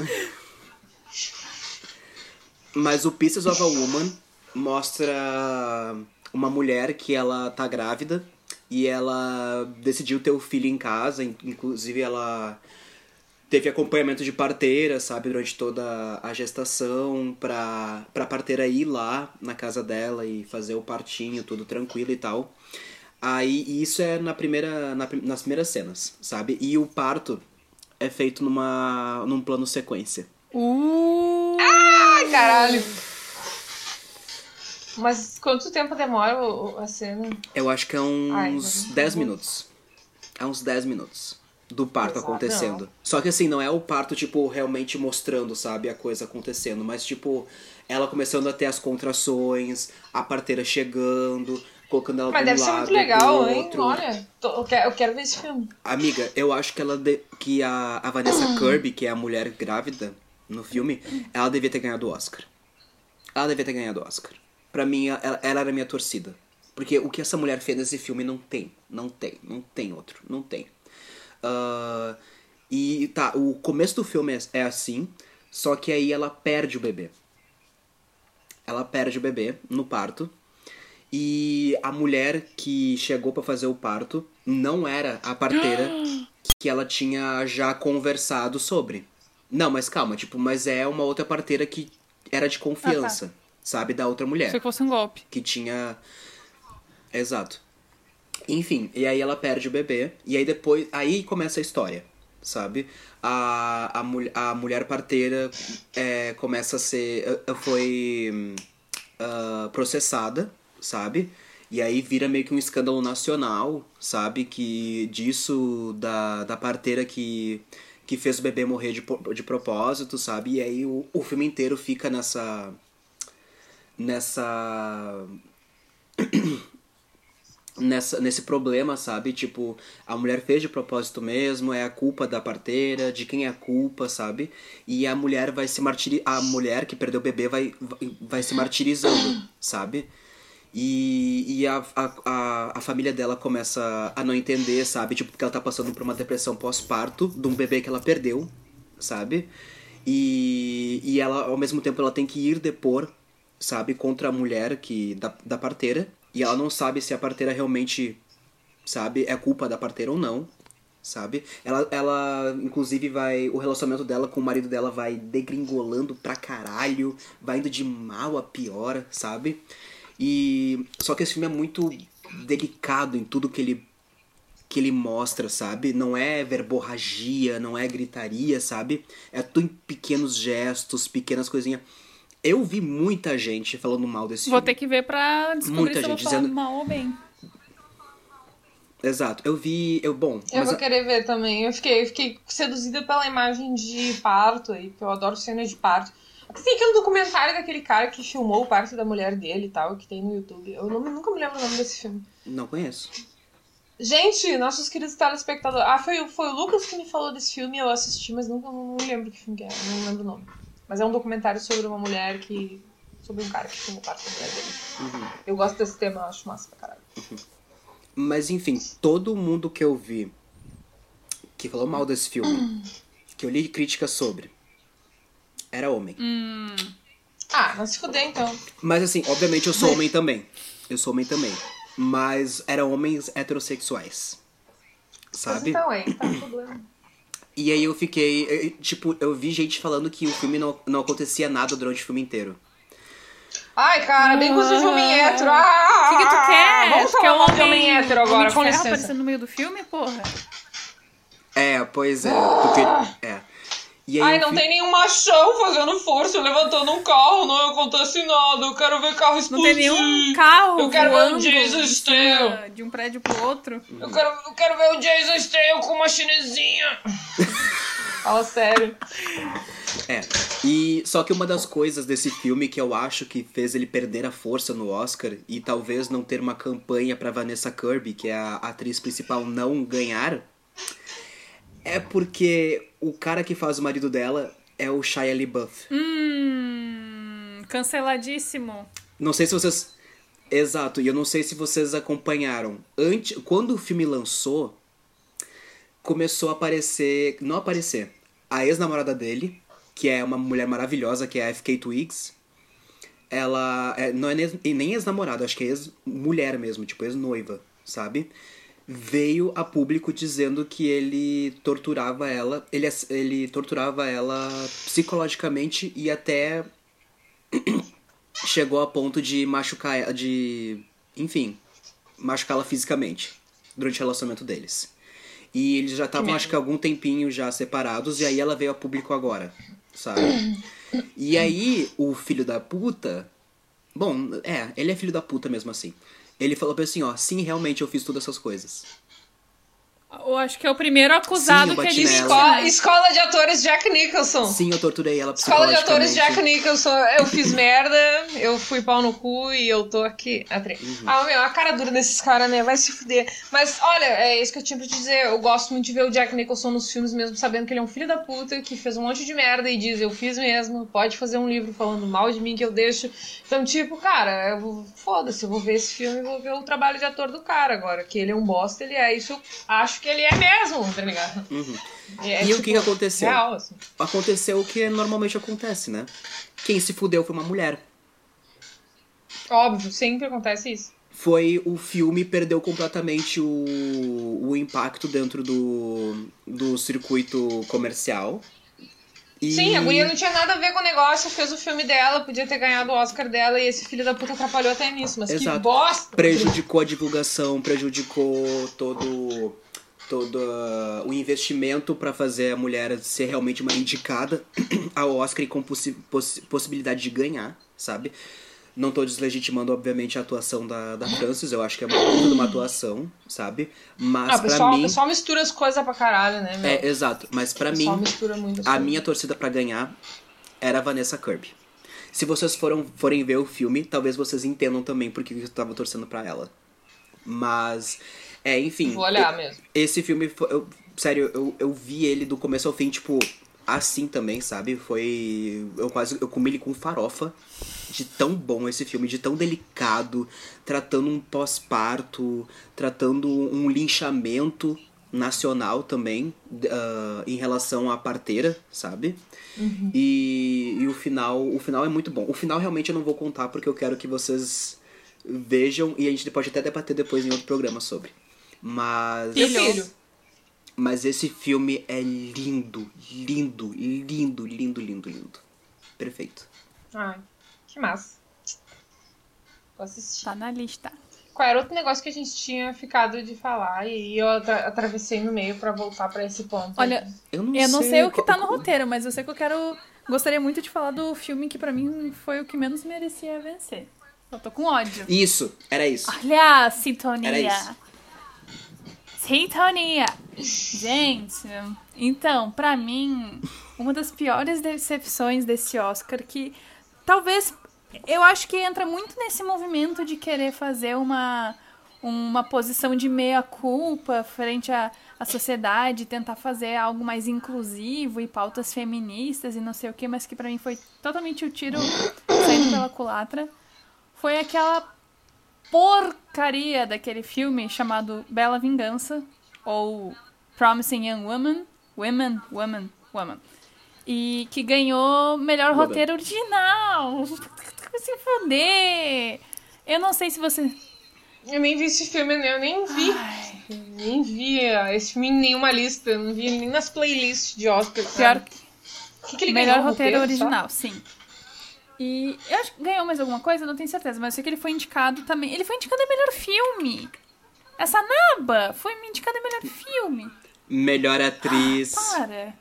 Mas o Pieces of a Woman mostra uma mulher que ela tá grávida e ela decidiu ter o filho em casa, in- inclusive ela teve acompanhamento de parteira, sabe, durante toda a gestação, pra, pra parteira ir lá na casa dela e fazer o partinho, tudo tranquilo e tal. Aí e isso é na primeira, na nas primeiras cenas, sabe? E o parto é feito numa, num plano sequência. Uh! Ai, caralho. Mas quanto tempo demora a cena? Eu acho que é uns não. 10 minutos. É uns 10 minutos do parto Pesadão. acontecendo. Só que assim, não é o parto, tipo, realmente mostrando, sabe, a coisa acontecendo. Mas, tipo, ela começando a ter as contrações, a parteira chegando, colocando ela Mas de deve ser lado, muito legal, hein? Olha, tô- eu, quero, eu quero ver esse filme. Amiga, eu acho que ela de- que a, a Vanessa Kirby, que é a mulher grávida no filme, ela devia ter ganhado o Oscar. Ela devia ter ganhado o Oscar. Pra mim, ela, ela era a minha torcida. Porque o que essa mulher fez nesse filme não tem. Não tem. Não tem outro. Não tem. Ah, e tá, o começo do filme é, é assim, só que aí ela perde o bebê. Ela perde o bebê no parto. E a mulher que chegou pra fazer o parto não era a parteira que ela tinha já conversado sobre. Não, mas calma, tipo, mas é uma outra parteira que era de confiança, sabe, da outra mulher Se fosse um golpe. que tinha. Exato. Enfim, e aí ela perde o bebê, e aí depois. Aí começa a história, sabe? A, a, mul- a mulher parteira é, começa a ser. Foi ah, processada, sabe? E aí vira meio que um escândalo nacional, sabe? Que disso da, da parteira que, que fez o bebê morrer de, de propósito, sabe? E aí o, o filme inteiro fica nessa nessa nessa nesse problema, sabe? Tipo, a mulher fez de propósito mesmo, é a culpa da parteira, de quem é a culpa, sabe? E a mulher vai se martiri a mulher que perdeu o bebê vai vai, se martirizando, sabe? E, e a, a, a, a família dela começa a não entender, sabe? Tipo, porque ela tá passando por uma depressão pós-parto de um bebê que ela perdeu, sabe? E, e ela, ao mesmo tempo, ela tem que ir depor, sabe? Contra a mulher que da, da parteira. E ela não sabe se a parteira realmente, sabe? É culpa da parteira ou não, sabe? Ela, ela, inclusive, vai... O relacionamento dela com o marido dela vai degringolando pra caralho. Vai indo de mal a pior, sabe? E só que esse filme é muito delicado em tudo que ele que ele mostra, sabe? Não é verborragia, não é gritaria, sabe? É tudo em pequenos gestos, pequenas coisinhas. Eu vi muita gente falando mal desse Vou filme. ter que ver pra descobrir Muita se eu vou gente falar dizendo- mal ou bem. Exato. Eu vi, eu bom, Eu mas vou querer ver também. Eu fiquei, eu fiquei seduzida pela imagem de parto aí, porque eu adoro cenas de parto. Tem aquele documentário daquele cara que filmou o parto da mulher dele e tal, que tem no YouTube. Eu não- nunca me lembro o nome desse filme. não conheço. Gente, nossos queridos telespectadores. Ah, foi, o- foi o Lucas que me falou desse filme, eu assisti, mas nunca não, não lembro que filme que é, não lembro o nome. Mas é um documentário sobre uma mulher que. sobre um cara que filmou o parto da mulher dele. Eu gosto desse tema, eu acho massa pra caralho. Mas enfim, todo mundo que eu vi que falou mal desse filme, que eu li críticas sobre, era homem. Ah, não se fuder então. Mas assim, obviamente eu sou homem também. Eu sou homem também. Mas eram homens heterossexuais. Mas Sabe? então, aí, tá problema. E aí eu fiquei. eu- Tipo, eu vi gente falando que o filme não, não acontecia nada durante o filme inteiro. Ai, cara, bem gosto de homem hétero. Ah, O que, que tu quer? Vamos quer falar um mal de homem hétero agora, homem com licença. aparecendo no meio do filme, porra? É, pois é. Porque, é. E aí Ai, não fi- tem nenhum machão fazendo força, levantando um carro, não acontece nada. Eu quero ver carro Não explodir. tem nenhum carro Eu quero ver o Jason cima de um prédio pro outro. Eu quero, eu quero ver o Jason Statham com uma chinesinha. Fala sério. É. E só que uma das coisas desse filme que eu acho que fez ele perder a força no Oscar e talvez não ter uma campanha pra Vanessa Kirby, que é a atriz principal, não ganhar, é porque o cara que faz o marido dela é o Shia LaBeouf. Hum, canceladíssimo. Não sei se vocês Exato, e eu não sei se vocês acompanharam. Antes, quando o filme lançou, começou a aparecer, não aparecer, a ex-namorada dele, que é uma mulher maravilhosa, que é a FK Twigs. Ela é, não é nem- nem ex-namorada, acho que é ex-mulher mesmo, tipo ex-noiva, sabe? Veio a público dizendo que ele torturava ela, ele, ele torturava ela psicologicamente e até chegou a ponto de machucar ela, de, enfim, machucá-la fisicamente durante o relacionamento deles. E eles já estavam, acho que algum tempinho já separados, e aí ela veio a público agora, sabe? E aí, o filho da puta. Bom, é, ele é filho da puta mesmo assim. Ele falou pra assim, ó, sim, realmente eu fiz todas essas coisas. Eu acho que é o primeiro acusado Sim, que nela. Escola, escola de atores Jack Nicholson. Sim, eu torturei ela Escola de atores. Jack Nicholson, eu fiz merda, eu fui pau no cu e eu tô aqui. Atre- Uhum. Ah, meu, a cara dura desses caras, né? Vai se fuder. Mas olha, é isso que eu tinha pra te dizer. Eu gosto muito de ver o Jack Nicholson nos filmes, mesmo sabendo que ele é um filho da puta, que fez um monte de merda e diz, eu fiz mesmo, pode fazer um livro falando mal de mim que eu deixo. Então, tipo, cara, eu vou- foda-se, eu vou ver esse filme e vou ver o trabalho de ator do cara agora. Que ele é um bosta, ele é. Isso eu acho que ele é mesmo, tá ligado? Uhum. É, E o que que aconteceu? Real, assim. Aconteceu o que normalmente acontece, né? Quem se fudeu foi uma mulher. Óbvio, sempre acontece isso. foi o filme perdeu completamente o, o impacto dentro do, do circuito comercial. E... Sim, a guria não tinha nada a ver com o negócio, fez o filme dela, podia ter ganhado o Oscar dela e esse filho da puta atrapalhou até nisso, mas que Exato. bosta! prejudicou a divulgação, prejudicou todo todo ah, o investimento pra fazer a mulher ser realmente uma indicada ao Oscar e com possi possi- possibilidade de ganhar, sabe? Não tô deslegitimando, obviamente, a atuação da, da Frances, eu acho que é uma puta de uma atuação, sabe? Mas Ah, o mim. pessoal mistura as coisas pra caralho, né, meu? É, exato. Mas pra o mim, muito a minha torcida pra ganhar era a Vanessa Kirby. Se vocês foram, forem ver o filme, talvez vocês entendam também porque eu tava torcendo pra ela. Mas, é, enfim. Vou olhar e- mesmo. Esse filme, foi- eu- sério, eu, eu vi ele do começo ao fim, tipo, assim também, sabe? Foi. Eu quase. Eu comi ele com farofa. De tão bom esse filme, de tão delicado, tratando um pós-parto, tratando um linchamento nacional também, ah, em relação à parteira, sabe? E, e o final, o final é muito bom. O final realmente eu não vou contar porque eu quero que vocês vejam e a gente pode até debater depois em outro programa sobre. Mas filho? mas esse filme é lindo, lindo, lindo, lindo, lindo, lindo. Perfeito. Ai, que massa. Vou assistir. Tá na lista. Qual era outro negócio que a gente tinha ficado de falar e eu atra- atravessei no meio pra voltar pra esse ponto? Olha, Eu não, Eu não sei o que tá no roteiro, mas eu sei que eu quero. Gostaria muito de falar do filme que pra mim foi o que menos merecia vencer. Eu tô com ódio. Isso, era isso. Olha, Era sintonia. isso. Sintonia. Gente, então, pra mim, uma das piores decepções desse Oscar que talvez eu acho que entra muito nesse movimento de querer fazer uma uma posição de meia culpa frente à, à sociedade, tentar fazer algo mais inclusivo e pautas feministas e não sei o que, mas que pra mim foi totalmente o tiro saindo pela culatra. Foi aquela porcaria daquele filme chamado Bela Vingança, ou Promising Young Woman, Women, Woman, Woman. E que ganhou melhor roteiro original. Se foder. Eu não sei se você. Eu nem vi esse filme, eu nem vi. Eu nem vi esse filme em nenhuma lista, eu não vi nem nas playlists de Oscar. Pior, sabe? Que, que ele melhor ganhou? roteiro só? original, sim. E eu acho que ganhou mais alguma coisa, não tenho certeza, mas eu sei que ele foi indicado também. Ele foi indicado a melhor filme. Essa naba foi indicada a melhor filme. Melhor atriz. Para.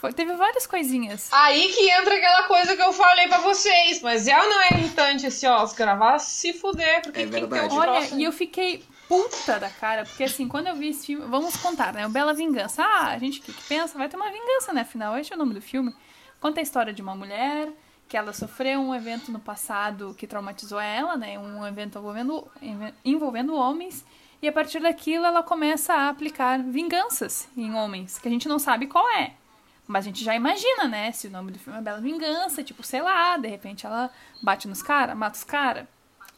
Foi- teve várias coisinhas. Aí que entra aquela coisa que eu falei pra vocês. Mas é ou não é irritante esse Oscar? Vá se fuder, porque É tem que ter verdade. um Olha, troço. e eu fiquei puta da cara, porque assim, quando eu vi esse filme, vamos contar, né? O Bela Vingança. Ah, a gente o que, que pensa? Vai ter uma vingança, né? Afinal, este é o nome do filme. Conta a história de uma mulher que ela sofreu um evento no passado que traumatizou ela, né? Um evento envolvendo, envolvendo homens. E a partir daquilo ela começa a aplicar vinganças em homens, que a gente não sabe qual é. Mas a gente já imagina, né? Se o nome do filme é Bela Vingança, tipo, sei lá, de repente ela bate nos caras, mata os caras.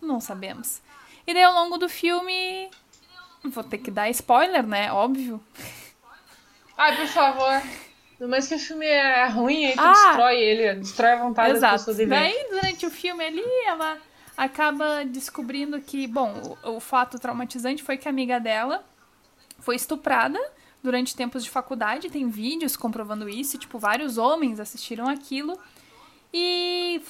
Não sabemos. E daí ao longo do filme. Vou ter que dar spoiler, né? Óbvio. Ai, por favor. Mas que o filme é ruim, aí tu Ah! destrói ele, destrói a vontade das Exato. pessoas de ver. Daí, durante o filme ali, ela acaba descobrindo que, bom, o, o fato traumatizante foi que a amiga dela foi estuprada durante tempos de faculdade. Tem vídeos comprovando isso, e, tipo, vários homens assistiram aquilo e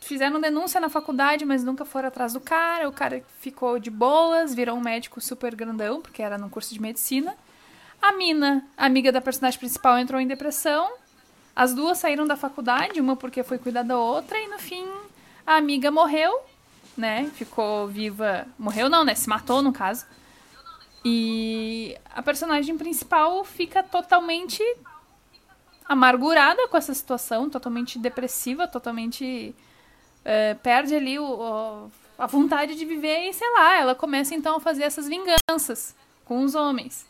fizeram denúncia na faculdade, mas nunca foram atrás do cara. O cara ficou de boas, virou um médico super grandão, porque era no curso de medicina. A mina, amiga da personagem principal, entrou em depressão. As duas saíram da faculdade, uma porque foi cuidar da outra, e no fim a amiga morreu, né? Ficou viva. Morreu não, né? Se matou, no caso. E a personagem principal fica totalmente amargurada com essa situação, totalmente depressiva, totalmente. eh, perde ali o, o- a vontade de viver e sei lá, ela começa então a fazer essas vinganças com os homens.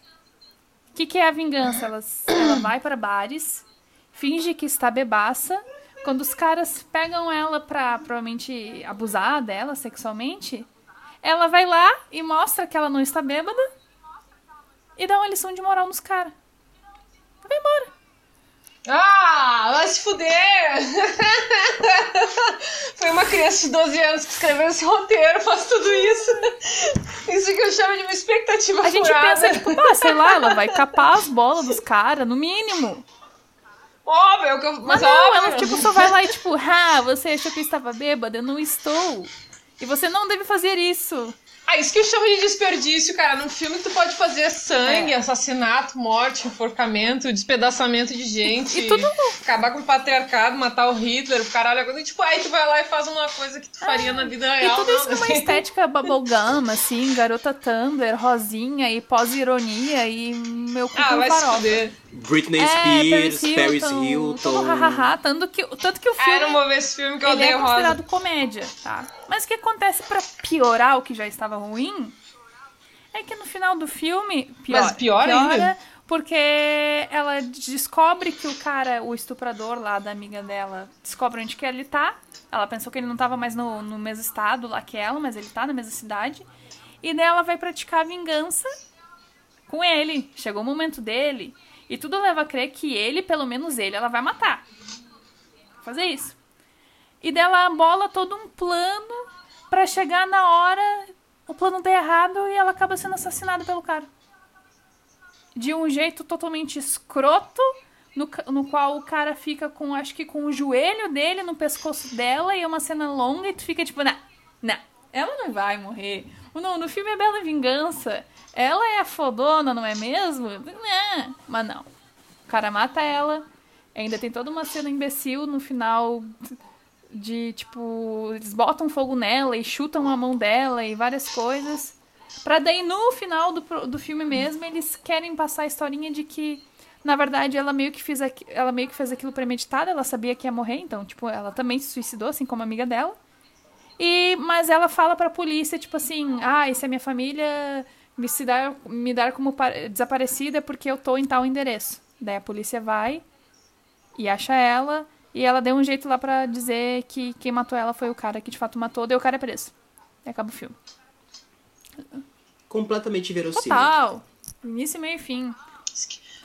O que, que é a vingança? Ela, ela vai para bares, finge que está bebaça. Quando os caras pegam ela pra provavelmente abusar dela sexualmente, ela vai lá e mostra que ela não está bêbada e dá uma lição de moral nos caras. Vai embora. Ah, vai se fuder! Foi uma criança de 12 anos que escreveu esse roteiro, faz tudo isso. Chamo de uma expectativa A gente furada. pensa, tipo, ah, sei lá, ela vai capar as bolas dos caras, no mínimo. Óbvio, é o que eu... Mas mas não, óbvio. ela tipo só vai lá e tipo, ah, você achou que eu estava bêbada? Eu não estou. E você não deve fazer isso. Ah, isso que eu chamo de desperdício, cara. Num filme tu pode fazer sangue, É. assassinato, morte, enforcamento, despedaçamento de gente. E tudo- Acabar com o patriarcado, matar o Hitler, o caralho. Tipo, aí tu vai lá e faz uma coisa que tu faria na vida E real. tudo isso não. numa estética bubblegum, assim, garota Tumblr, rosinha e pós-ironia e meu cu Ah, com vai se farofa. fuder. Britney É, Spears, Paris Hilton. Hahaha, tanto que, tanto que o filme não vou ver esse filme que eu ele é odeio rosa. considerado comédia, tá? Mas o que acontece pra piorar o que já estava ruim é que no final do filme piora, Mas pior ainda? porque ela descobre que o cara, o estuprador lá da amiga dela, descobre onde que ele tá. Ela pensou que ele não tava mais no, no mesmo estado lá que ela, mas ele tá na mesma cidade. E daí ela vai praticar vingança com ele. Chegou o momento dele. E tudo leva a crer que ele, pelo menos ele, ela vai matar. Fazer isso. E dela bola todo um plano pra chegar na hora, o plano dá errado e ela acaba sendo assassinada pelo cara. De um jeito totalmente escroto, no, no qual o cara fica com, acho que com o joelho dele no pescoço dela e é uma cena longa e tu fica tipo, não, não, ela não vai morrer. No, no filme é Bela Vingança. Ela é a fodona, não é mesmo? Não, mas não. O cara mata ela. Ainda tem toda uma cena imbecil no final de tipo, eles botam fogo nela e chutam a mão dela e várias coisas. Pra daí no final do, do filme mesmo eles querem passar a historinha de que na verdade ela meio que fez ela meio que fez aquilo premeditado, ela sabia que ia morrer, então tipo, ela também se suicidou assim como amiga dela. E mas ela fala pra polícia tipo assim: "Ah, se a minha família me se dar me dar como pa- desaparecida é porque eu tô em tal endereço". Daí a polícia vai e acha ela. E ela deu um jeito lá pra dizer que quem matou ela foi o cara que de fato matou, daí o cara é preso. E acaba o filme. Completamente verossímil. Total. Início, meio e fim.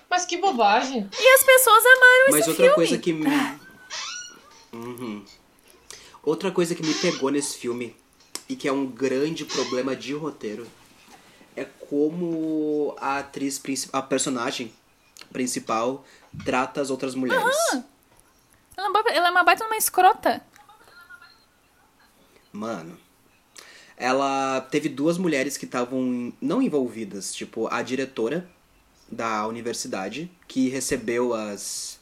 Mas que bobagem. E as pessoas amaram Mas esse outra filme. coisa que me. Uhum. Outra coisa que me pegou nesse filme, e que é um grande problema de roteiro, é como a atriz principal, a personagem principal trata as outras mulheres. Ela é uma ela é uma baita numa escrota. Mano. Ela teve duas mulheres que estavam não envolvidas, tipo, a diretora da universidade, que recebeu as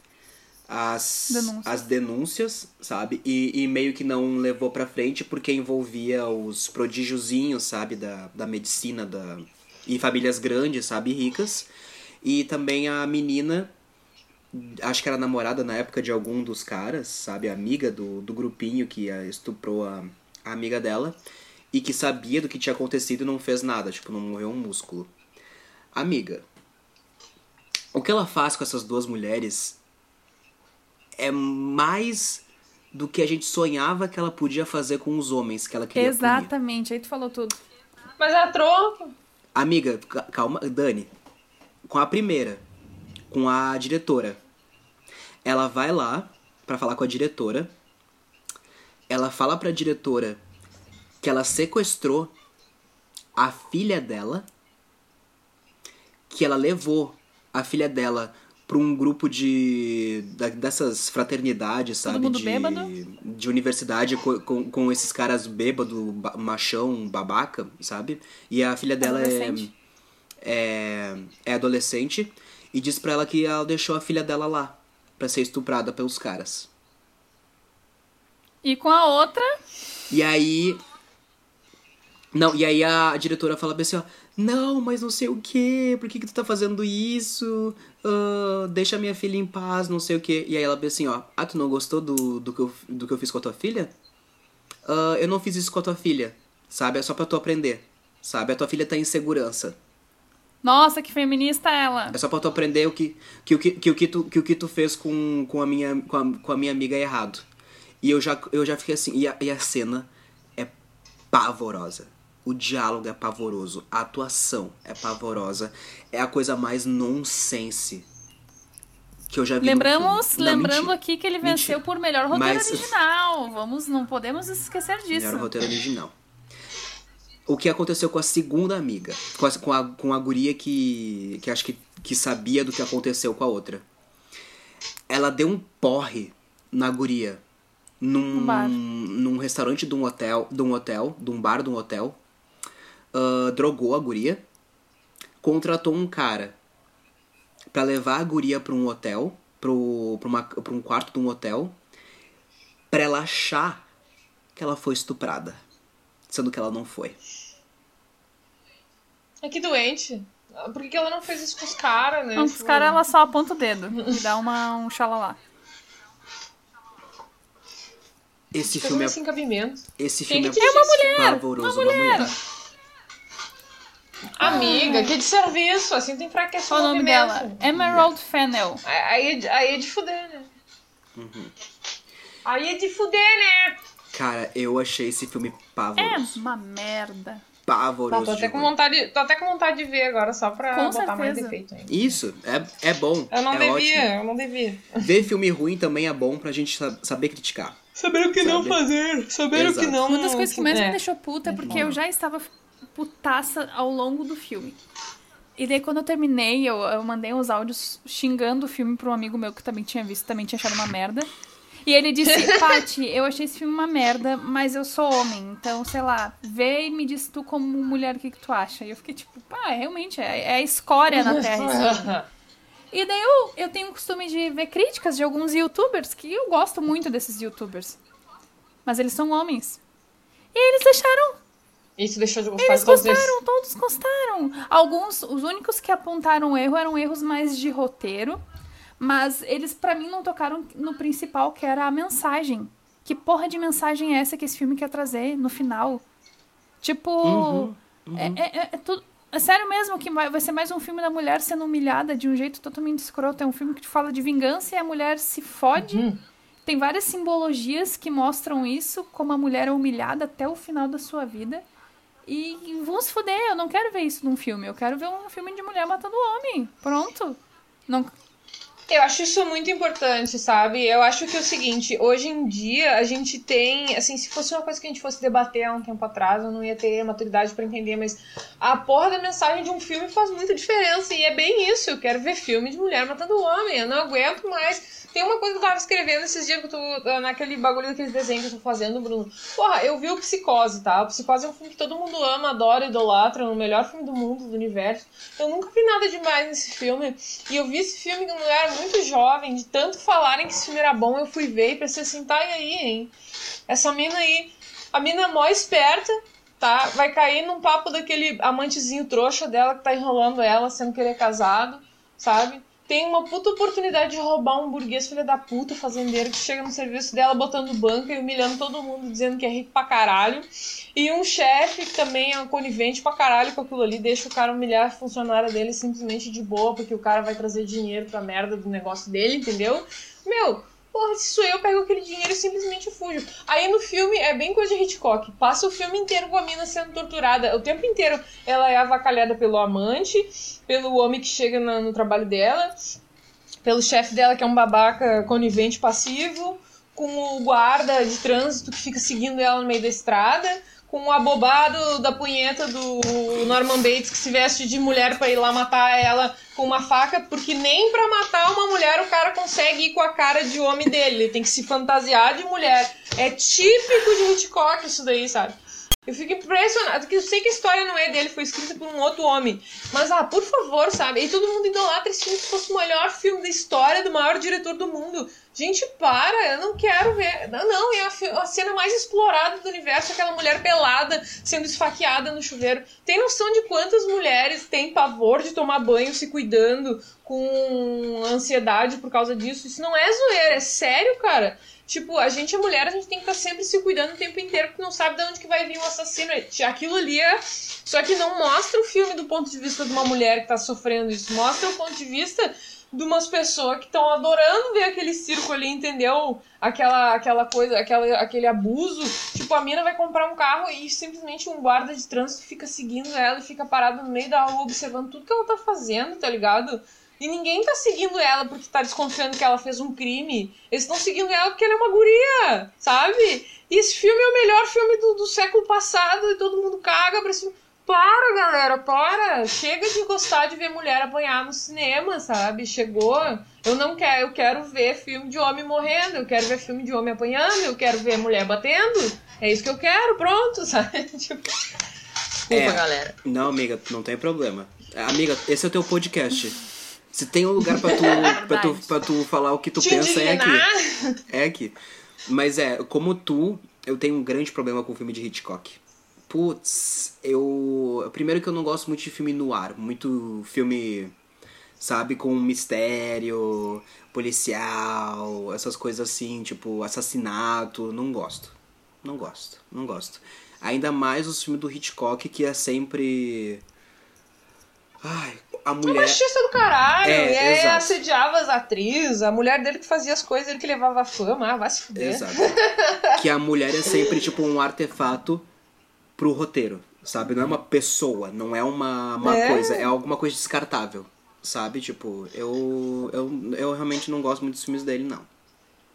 as Denúncias. as denúncias, sabe? E, e meio que não levou pra frente porque envolvia os prodígiozinhos, sabe? Da, da medicina da, e famílias grandes, sabe? Ricas. E também a menina, acho que era namorada na época de algum dos caras, sabe? Amiga do, do grupinho que estuprou a, a amiga dela. E que sabia do que tinha acontecido e não fez nada, tipo, não moveu um músculo. Amiga, o que ela faz com essas duas mulheres é mais do que a gente sonhava que ela podia fazer com os homens que ela queria punir. Exatamente, aí tu falou tudo. Mas a troca. Amiga, ca- calma, Dani. Com a primeira, com a diretora. Ela vai lá pra falar com a diretora. Ela fala pra diretora que ela sequestrou a filha dela, que ela levou a filha dela pra um grupo de dessas fraternidades, Todo sabe, mundo de bêbado? de universidade co- com, com, esses caras bêbado, ba- machão, babaca, sabe? E a filha dela é Adolescente. é, é adolescente e diz pra ela que ela deixou a filha dela lá pra ser estuprada pelos caras. E com a outra, E aí. Não, e aí a diretora fala assim, ó. Não, mas não sei o que, por que, que tu tá fazendo isso? Ah, deixa minha filha em paz, não sei o que. E aí ela assim, ó. Ah, tu não gostou do, do, que, eu, do que eu fiz com a tua filha? Ah, eu não fiz isso com a tua filha, sabe? É só pra tu aprender, sabe? A tua filha tá em segurança. nossa, que feminista ela. É só pra tu aprender o que, que, o que, que, o que, tu, que o que tu fez com, com, a minha, com, a, com a minha amiga é errado. E eu já, eu já fiquei assim. E a, e a cena é pavorosa. O diálogo é pavoroso. A atuação é pavorosa. É a coisa mais nonsense que eu já vi. Lembramos. Não, lembrando mentira. aqui que ele venceu Mentira. por melhor roteiro Mas- original. Vamos, não podemos esquecer disso. Melhor roteiro original. O que aconteceu com a segunda amiga? Com a, com a, com a guria que, que acho que, que sabia do que aconteceu com a outra. Ela deu um porre na guria num, Um num restaurante de um hotel, de um hotel, de um bar de um hotel. Ah, drogou a guria. Contratou um cara pra levar a guria pra um hotel, pro, pra, uma, pra um quarto de um hotel, pra ela achar que ela foi estuprada. Sendo que ela não foi. É que doente. Por que ela não fez isso com os caras, né? Não, os Tipo, caras ela só aponta o dedo e dá uma, um xalalá. Esse Fez filme é, sem cabimento. esse Quem filme que é, te disse? pavoroso. Uma mulher. Amiga, que de serviço. Assim tem fraqueza Qual o nome dela? Emerald Fennel. Aí, é de- aí é de fuder, né? Uhum. Aí é de fuder, né? Cara, eu achei esse filme É pavoroso. uma merda. Pavoroso. Tá, tô, até com vontade, tô até com vontade de ver agora, só pra Com botar mais certeza. defeito ainda. Isso, é, é bom. Eu não é devia, ótimo. eu não devia. Ver filme ruim também é bom pra gente sa- saber criticar. Saber o que não fazer, saber o que não- Uma das coisas que mais é. me deixou puta é porque eu já estava putaça ao longo do filme. E daí quando eu terminei, eu, eu mandei uns áudios xingando o filme pra um amigo meu que também tinha visto, também tinha achado uma merda. E ele disse, Paty, eu achei esse filme uma merda, mas eu sou homem, então, sei lá, vê e me diz tu como mulher o que, que tu acha. E eu fiquei tipo, pá, realmente, é, é a escória na Terra. E daí eu, eu tenho o costume de ver críticas de alguns youtubers, que eu gosto muito desses youtubers. Mas eles são homens. E eles deixaram. Isso deixou de gostar Eles de todos esses. gostaram, todos gostaram. Alguns, os únicos que apontaram erro eram erros mais de roteiro. Mas eles, pra mim, não tocaram no principal, que era a mensagem. Que porra de mensagem é essa que esse filme quer trazer no final? Tipo. Uhum, É, é- é- é tudo. É sério mesmo que vai vai ser mais um filme da mulher sendo humilhada de um jeito totalmente escroto. É um filme que te fala de vingança e a mulher se fode. Uhum. Tem várias simbologias que mostram isso, como a mulher é humilhada até o final da sua vida. E vão se foder, eu não quero ver isso num filme. Eu quero ver um filme de mulher matando homem. Pronto. Não, Eu acho isso muito importante, sabe? Eu acho que é o seguinte, hoje em dia a gente tem, assim, se fosse uma coisa que a gente fosse debater há um tempo atrás, eu não ia ter maturidade pra entender, mas a porra da mensagem de um filme faz muita diferença e é bem isso. Eu quero ver filme de mulher matando homem, eu não aguento mais. Tem uma coisa que eu tava escrevendo esses dias que eu tô naquele bagulho daqueles desenhos que eu tô fazendo, Bruno. Porra, eu vi o Psicose, tá? O Psicose é um filme que todo mundo ama, adora, idolatra, é o melhor filme do mundo, do universo. Eu nunca vi nada demais nesse filme. E eu vi esse filme com mulher muito jovem, de tanto falarem que esse filme era bom, eu fui ver e pensei assim, tá, e aí, hein? Essa mina aí, a mina é mó esperta, tá? Vai cair num papo daquele amantezinho trouxa dela que tá enrolando ela, sendo querer casado, sabe? Tem uma puta oportunidade de roubar um burguês filho da puta fazendeiro que chega no serviço dela botando banca e humilhando todo mundo, dizendo que é rico pra caralho. E um chefe que também é conivente pra caralho com aquilo ali, deixa o cara humilhar a funcionária dele simplesmente de boa, porque o cara vai trazer dinheiro pra merda do negócio dele, entendeu? Meu, Porra, se sou eu, pego aquele dinheiro e simplesmente fujo. Aí no filme é bem coisa de Hitchcock. Passa o filme inteiro com a mina sendo torturada. O tempo inteiro ela é avacalhada pelo amante, pelo homem que chega no trabalho dela, pelo chefe dela que é um babaca conivente passivo, com o guarda de trânsito que fica seguindo ela no meio da estrada, com o abobado da punheta do Norman Bates que se veste de mulher pra ir lá matar ela com uma faca, porque nem pra matar uma mulher o cara consegue ir com a cara de homem dele, ele tem que se fantasiar de mulher. É típico de Hitchcock isso daí, sabe? Eu fico impressionado, porque eu sei que a história não é dele, foi escrita por um outro homem. Mas, ah, por favor, sabe? E todo mundo idolatra esse filme se fosse o melhor filme da história do maior diretor do mundo. Gente, para, eu não quero ver. Não, não, é a, a cena mais explorada do universo, aquela mulher pelada sendo esfaqueada no chuveiro. Tem noção de quantas mulheres têm pavor de tomar banho se cuidando com ansiedade por causa disso? Isso não é zoeira, é sério, cara. Tipo, a gente é mulher, a gente tem que estar sempre se cuidando o tempo inteiro, porque não sabe de onde que vai vir o assassino. Aquilo ali é. Só que não mostra o filme do ponto de vista de uma mulher que tá sofrendo isso. Mostra o ponto de vista de umas pessoas que estão adorando ver aquele circo ali, entendeu? Aquela, aquela coisa, aquela, aquele abuso. Tipo, a mina vai comprar um carro e simplesmente um guarda de trânsito fica seguindo ela e fica parado no meio da rua observando tudo que ela tá fazendo, tá ligado? E ninguém tá seguindo ela porque tá desconfiando que ela fez um crime. Eles estão seguindo ela porque ela é uma guria, sabe? E esse filme é o melhor filme do, do século passado e todo mundo caga pra cima. Para, galera, para! Chega de gostar de ver mulher apanhar no cinema, sabe? Chegou. Eu não quero, eu quero ver filme de homem morrendo, eu quero ver filme de homem apanhando, eu quero ver mulher batendo. É isso que eu quero, pronto, sabe? Tipo. Desculpa, É. galera. Não, amiga, não tem problema. Amiga, esse é o teu podcast. Se tem um lugar pra tu, pra tu, pra tu falar o que tu Te pensa, é aqui. indignar? É aqui. Mas é, como tu, eu tenho um grande problema com filme de Hitchcock. Putz, eu. Primeiro que eu não gosto muito de filme no ar, muito filme, sabe, com mistério, policial, essas coisas assim, tipo, assassinato. Não gosto. Não gosto, não gosto. Ainda mais os filmes do Hitchcock, que é sempre. Ai, a É mulher. machista do caralho. É, e aí exato. assediava as atrizes, a mulher dele que fazia as coisas, ele que levava a fama. Ah, vai se fuder. Exato. que a mulher é sempre tipo um artefato pro roteiro, sabe? Não é uma pessoa, não é uma, uma É. coisa, é alguma coisa descartável, sabe? Tipo, eu, eu, eu realmente não gosto muito dos filmes dele, não.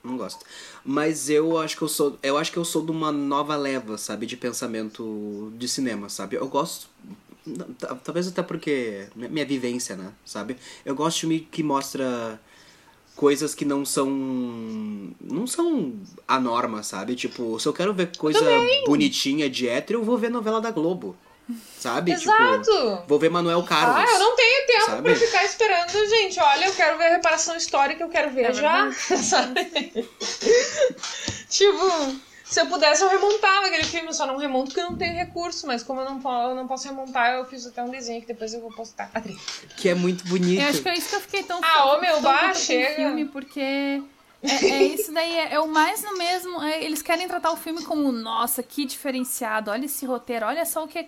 Não gosto. Mas eu acho que eu sou. Eu acho que eu sou de uma nova leva, sabe, de pensamento de cinema, sabe? Eu gosto. Ta- Talvez até porque. Minha vivência, né? Sabe? Eu gosto de filme que mostra coisas que não são. Não são a norma, sabe? Tipo, se eu quero ver coisa bonitinha de hétero, eu vou ver novela da Globo. Sabe? Exato. Tipo, vou ver Manuel Carlos. Ah, eu não tenho tempo sabe? pra ficar esperando, gente. Olha, eu quero ver a reparação histórica, eu quero ver É já. Sabe? tipo, se eu pudesse, eu remontava aquele filme, eu só não remonto porque eu não tenho recurso. Mas como eu não, eu não posso remontar, eu fiz até um desenho que depois eu vou postar. Adri. Que é muito bonito. Eu acho que é isso que eu fiquei tão Ah, ô, meu, bah, puta com o chega. filme, porque é, é isso daí, é, é o mais no mesmo. é, eles querem tratar o filme como, nossa, que diferenciado, olha esse roteiro, olha só o que é.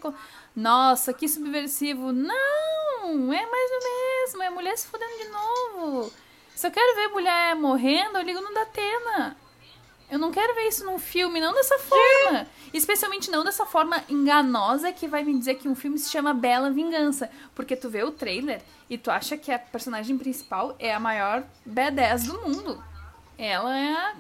Nossa, que subversivo. Não! É mais no mesmo, é mulher se fudendo de novo. Se eu quero ver mulher morrendo, eu ligo no Datena. Eu não quero ver isso num filme, não dessa forma. Especialmente não dessa forma enganosa que vai me dizer que um filme se chama Bela Vingança. Porque tu vê o trailer e tu acha que a personagem principal é a maior B10 do mundo. Ela é a,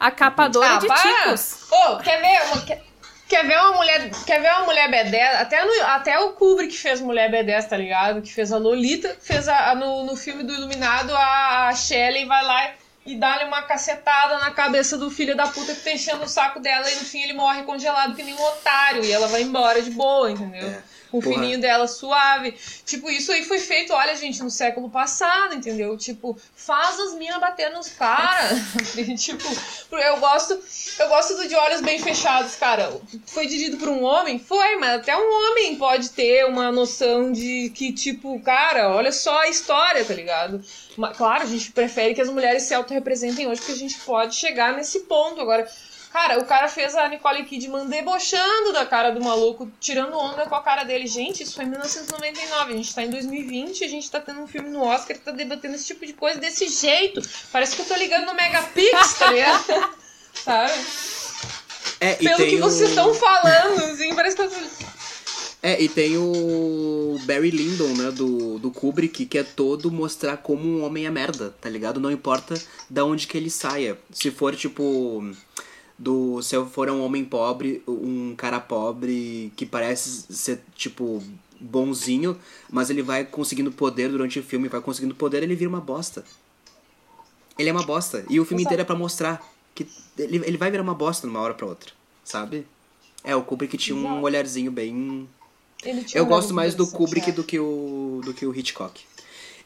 a capadora de para. ticos. Ô, quer ver uma. Quer, quer ver uma mulher. Quer ver uma mulher B10? Até, no, até o Kubrick fez mulher B10, tá ligado? Que fez a Lolita, fez a, a- no, no filme do Iluminado, a, a Shelley vai lá e dá-lhe uma cacetada na cabeça do filho da puta que tá enchendo o saco dela e no fim ele morre congelado que nem um otário e ela vai embora de boa, entendeu? É. o Porra. fininho dela suave. Tipo, isso aí foi feito, olha, gente, no século passado, entendeu? Tipo, faz as minas bater nos caras. tipo, eu gosto, eu gosto do de olhos bem fechados, cara. Foi dirigido por um homem? Foi, mas até um homem pode ter uma noção de que, tipo, cara, olha só a história, tá ligado? Mas, claro, a gente prefere que as mulheres se autorrepresentem hoje, porque a gente pode chegar nesse ponto. Agora, Cara, o cara fez a Nicole Kidman debochando da cara do maluco, tirando onda com a cara dele. Gente, isso foi em 1999, a gente tá em 2020 e a gente tá tendo um filme no Oscar que tá debatendo esse tipo de coisa desse jeito. Parece que eu tô ligando no Megapix, tá ligado? Sabe? É, Pelo que vocês estão falando, assim, parece que eu tô... É, e tem o Barry Lyndon, né, do, do Kubrick, que é todo mostrar como um homem é merda, tá ligado? Não importa da onde que ele saia. Se for, tipo, do se eu for um homem pobre, um cara pobre que parece ser, tipo, bonzinho, mas ele vai conseguindo poder durante o filme, vai conseguindo poder, ele vira uma bosta. Ele é uma bosta. E o filme Exato. inteiro é pra mostrar que ele, ele vai virar uma bosta numa hora pra outra, sabe? É, o Kubrick tinha um Exato. olharzinho bem Ele tinha eu um gosto mais do Kubrick do que o do que o Hitchcock.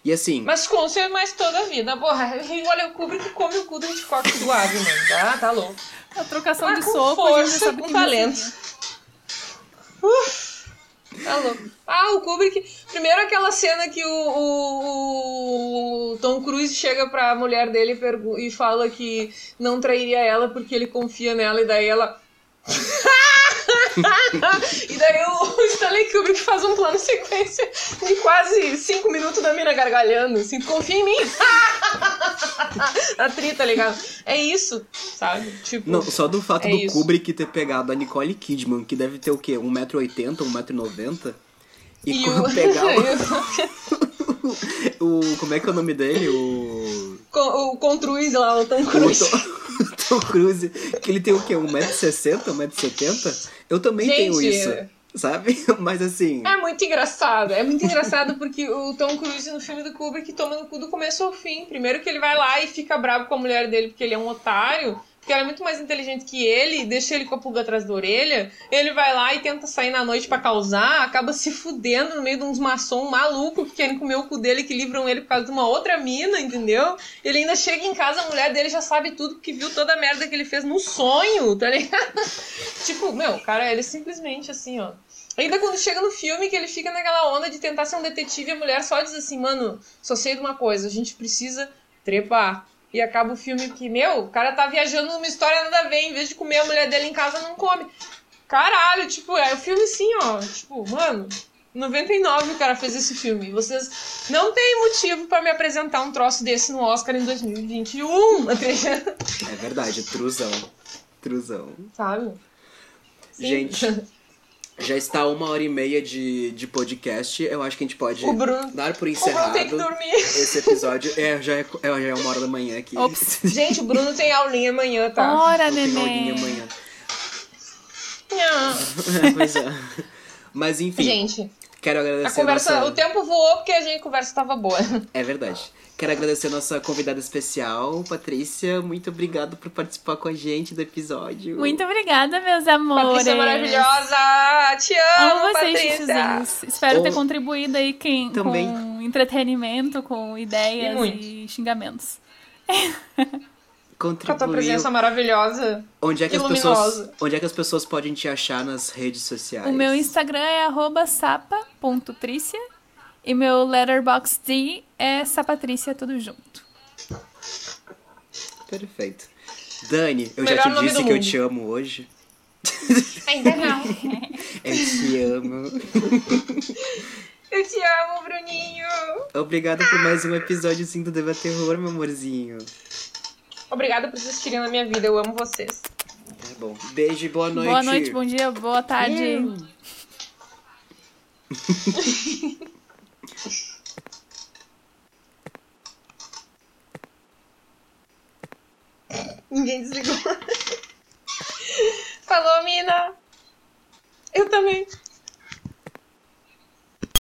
E assim, Mas com ser mais toda a vida. Porra, e olha, o Kubrick come o cu do Hitchcock suave, mano. Tá, tá louco. A trocação Ah, de com soco, a gente força, sabe com que talento. não Uf, tá louco. Ah, o Kubrick. Primeiro aquela cena que o, o- o Tom Cruise chega pra mulher dele e, e fala que não trairia ela porque ele confia nela, e daí ela. e daí o Stanley Kubrick faz um plano sequência de quase cinco minutos da mina gargalhando, assim, confia em mim. a tri, tá ligado? É isso, sabe? Tipo. não, só do fato é do isso. Kubrick ter pegado a Nicole Kidman, que deve ter o quê? 1,80m, 1,90m, e, E o- pegar o, o. Como é que é o nome dele? O. Com- o Contruz lá, o Tom Cruise. O Tom Cruise, que ele tem o quê? 1,60m, 1,70m? Eu também Gente, tenho isso, sabe? Mas assim. É muito engraçado. É muito engraçado porque o Tom Cruise no filme do Kubrick toma no cu do começo ao fim. Primeiro que ele vai lá e fica bravo com a mulher dele porque ele é um otário. Porque ela é muito mais inteligente que ele, deixa ele com a pulga atrás da orelha. Ele vai lá e tenta sair na noite pra causar, acaba se fudendo no meio de uns maçom maluco que querem comer o cu dele, que livram ele por causa de uma outra mina, entendeu? Ele ainda chega em casa, a mulher dele já sabe tudo, porque viu toda a merda que ele fez no sonho, tá ligado? tipo, meu, cara, ele simplesmente assim, ó. Ainda quando chega no filme, que ele fica naquela onda de tentar ser um detetive, a mulher só diz assim, mano, só sei de uma coisa, a gente precisa trepar. E acaba o filme que, meu, o cara tá viajando numa história nada a ver, em vez de comer a mulher dele em casa, não come. Caralho, tipo, é o filme assim, ó, tipo, mano, 99 o cara fez esse filme. Vocês não têm motivo pra me apresentar um troço desse no Oscar em 2021, tá? É verdade, truzão. Truzão. sabe? Gente, já está uma hora e meia de, de podcast. Eu acho que a gente pode O Bruno- dar por O Bruno encerrado tem que dormir. esse episódio. É, já é, é, já é uma hora da manhã aqui. Ops. Gente, o Bruno tem aulinha amanhã, tá? Ora, Eu tenho aulinha neném. amanhã. Pois é. Mas enfim, Gente, quero agradecer a conversa, nossa... o tempo voou porque a gente a conversa tava boa. É verdade. Quero agradecer a nossa convidada especial, Patrícia. Muito obrigado por participar com a gente do episódio. Muito obrigada, meus amores. Patrícia maravilhosa! Te amo, Amo vocês, Patrícia! Espero ter Ou- contribuído aí quem, Também. com entretenimento, com ideias E e xingamentos. Com a tua Contribuiu. presença maravilhosa. Onde é que e as pessoas, onde é que as pessoas podem te achar nas redes sociais? O meu Instagram é arroba sapa.trícia e meu letterboxd é sapatrícia tudo junto. Perfeito. Dani, eu Melhor já te disse que eu te amo hoje. Ainda não. Eu te amo. Eu te amo, Bruninho! Obrigado por mais um episódiozinho do Deva Terror, meu amorzinho. Obrigada por existirem na minha vida, eu amo vocês. Tá bom. Beijo e boa noite. Boa noite, bom dia, boa tarde. Ninguém desligou. Falou, mina! Eu também.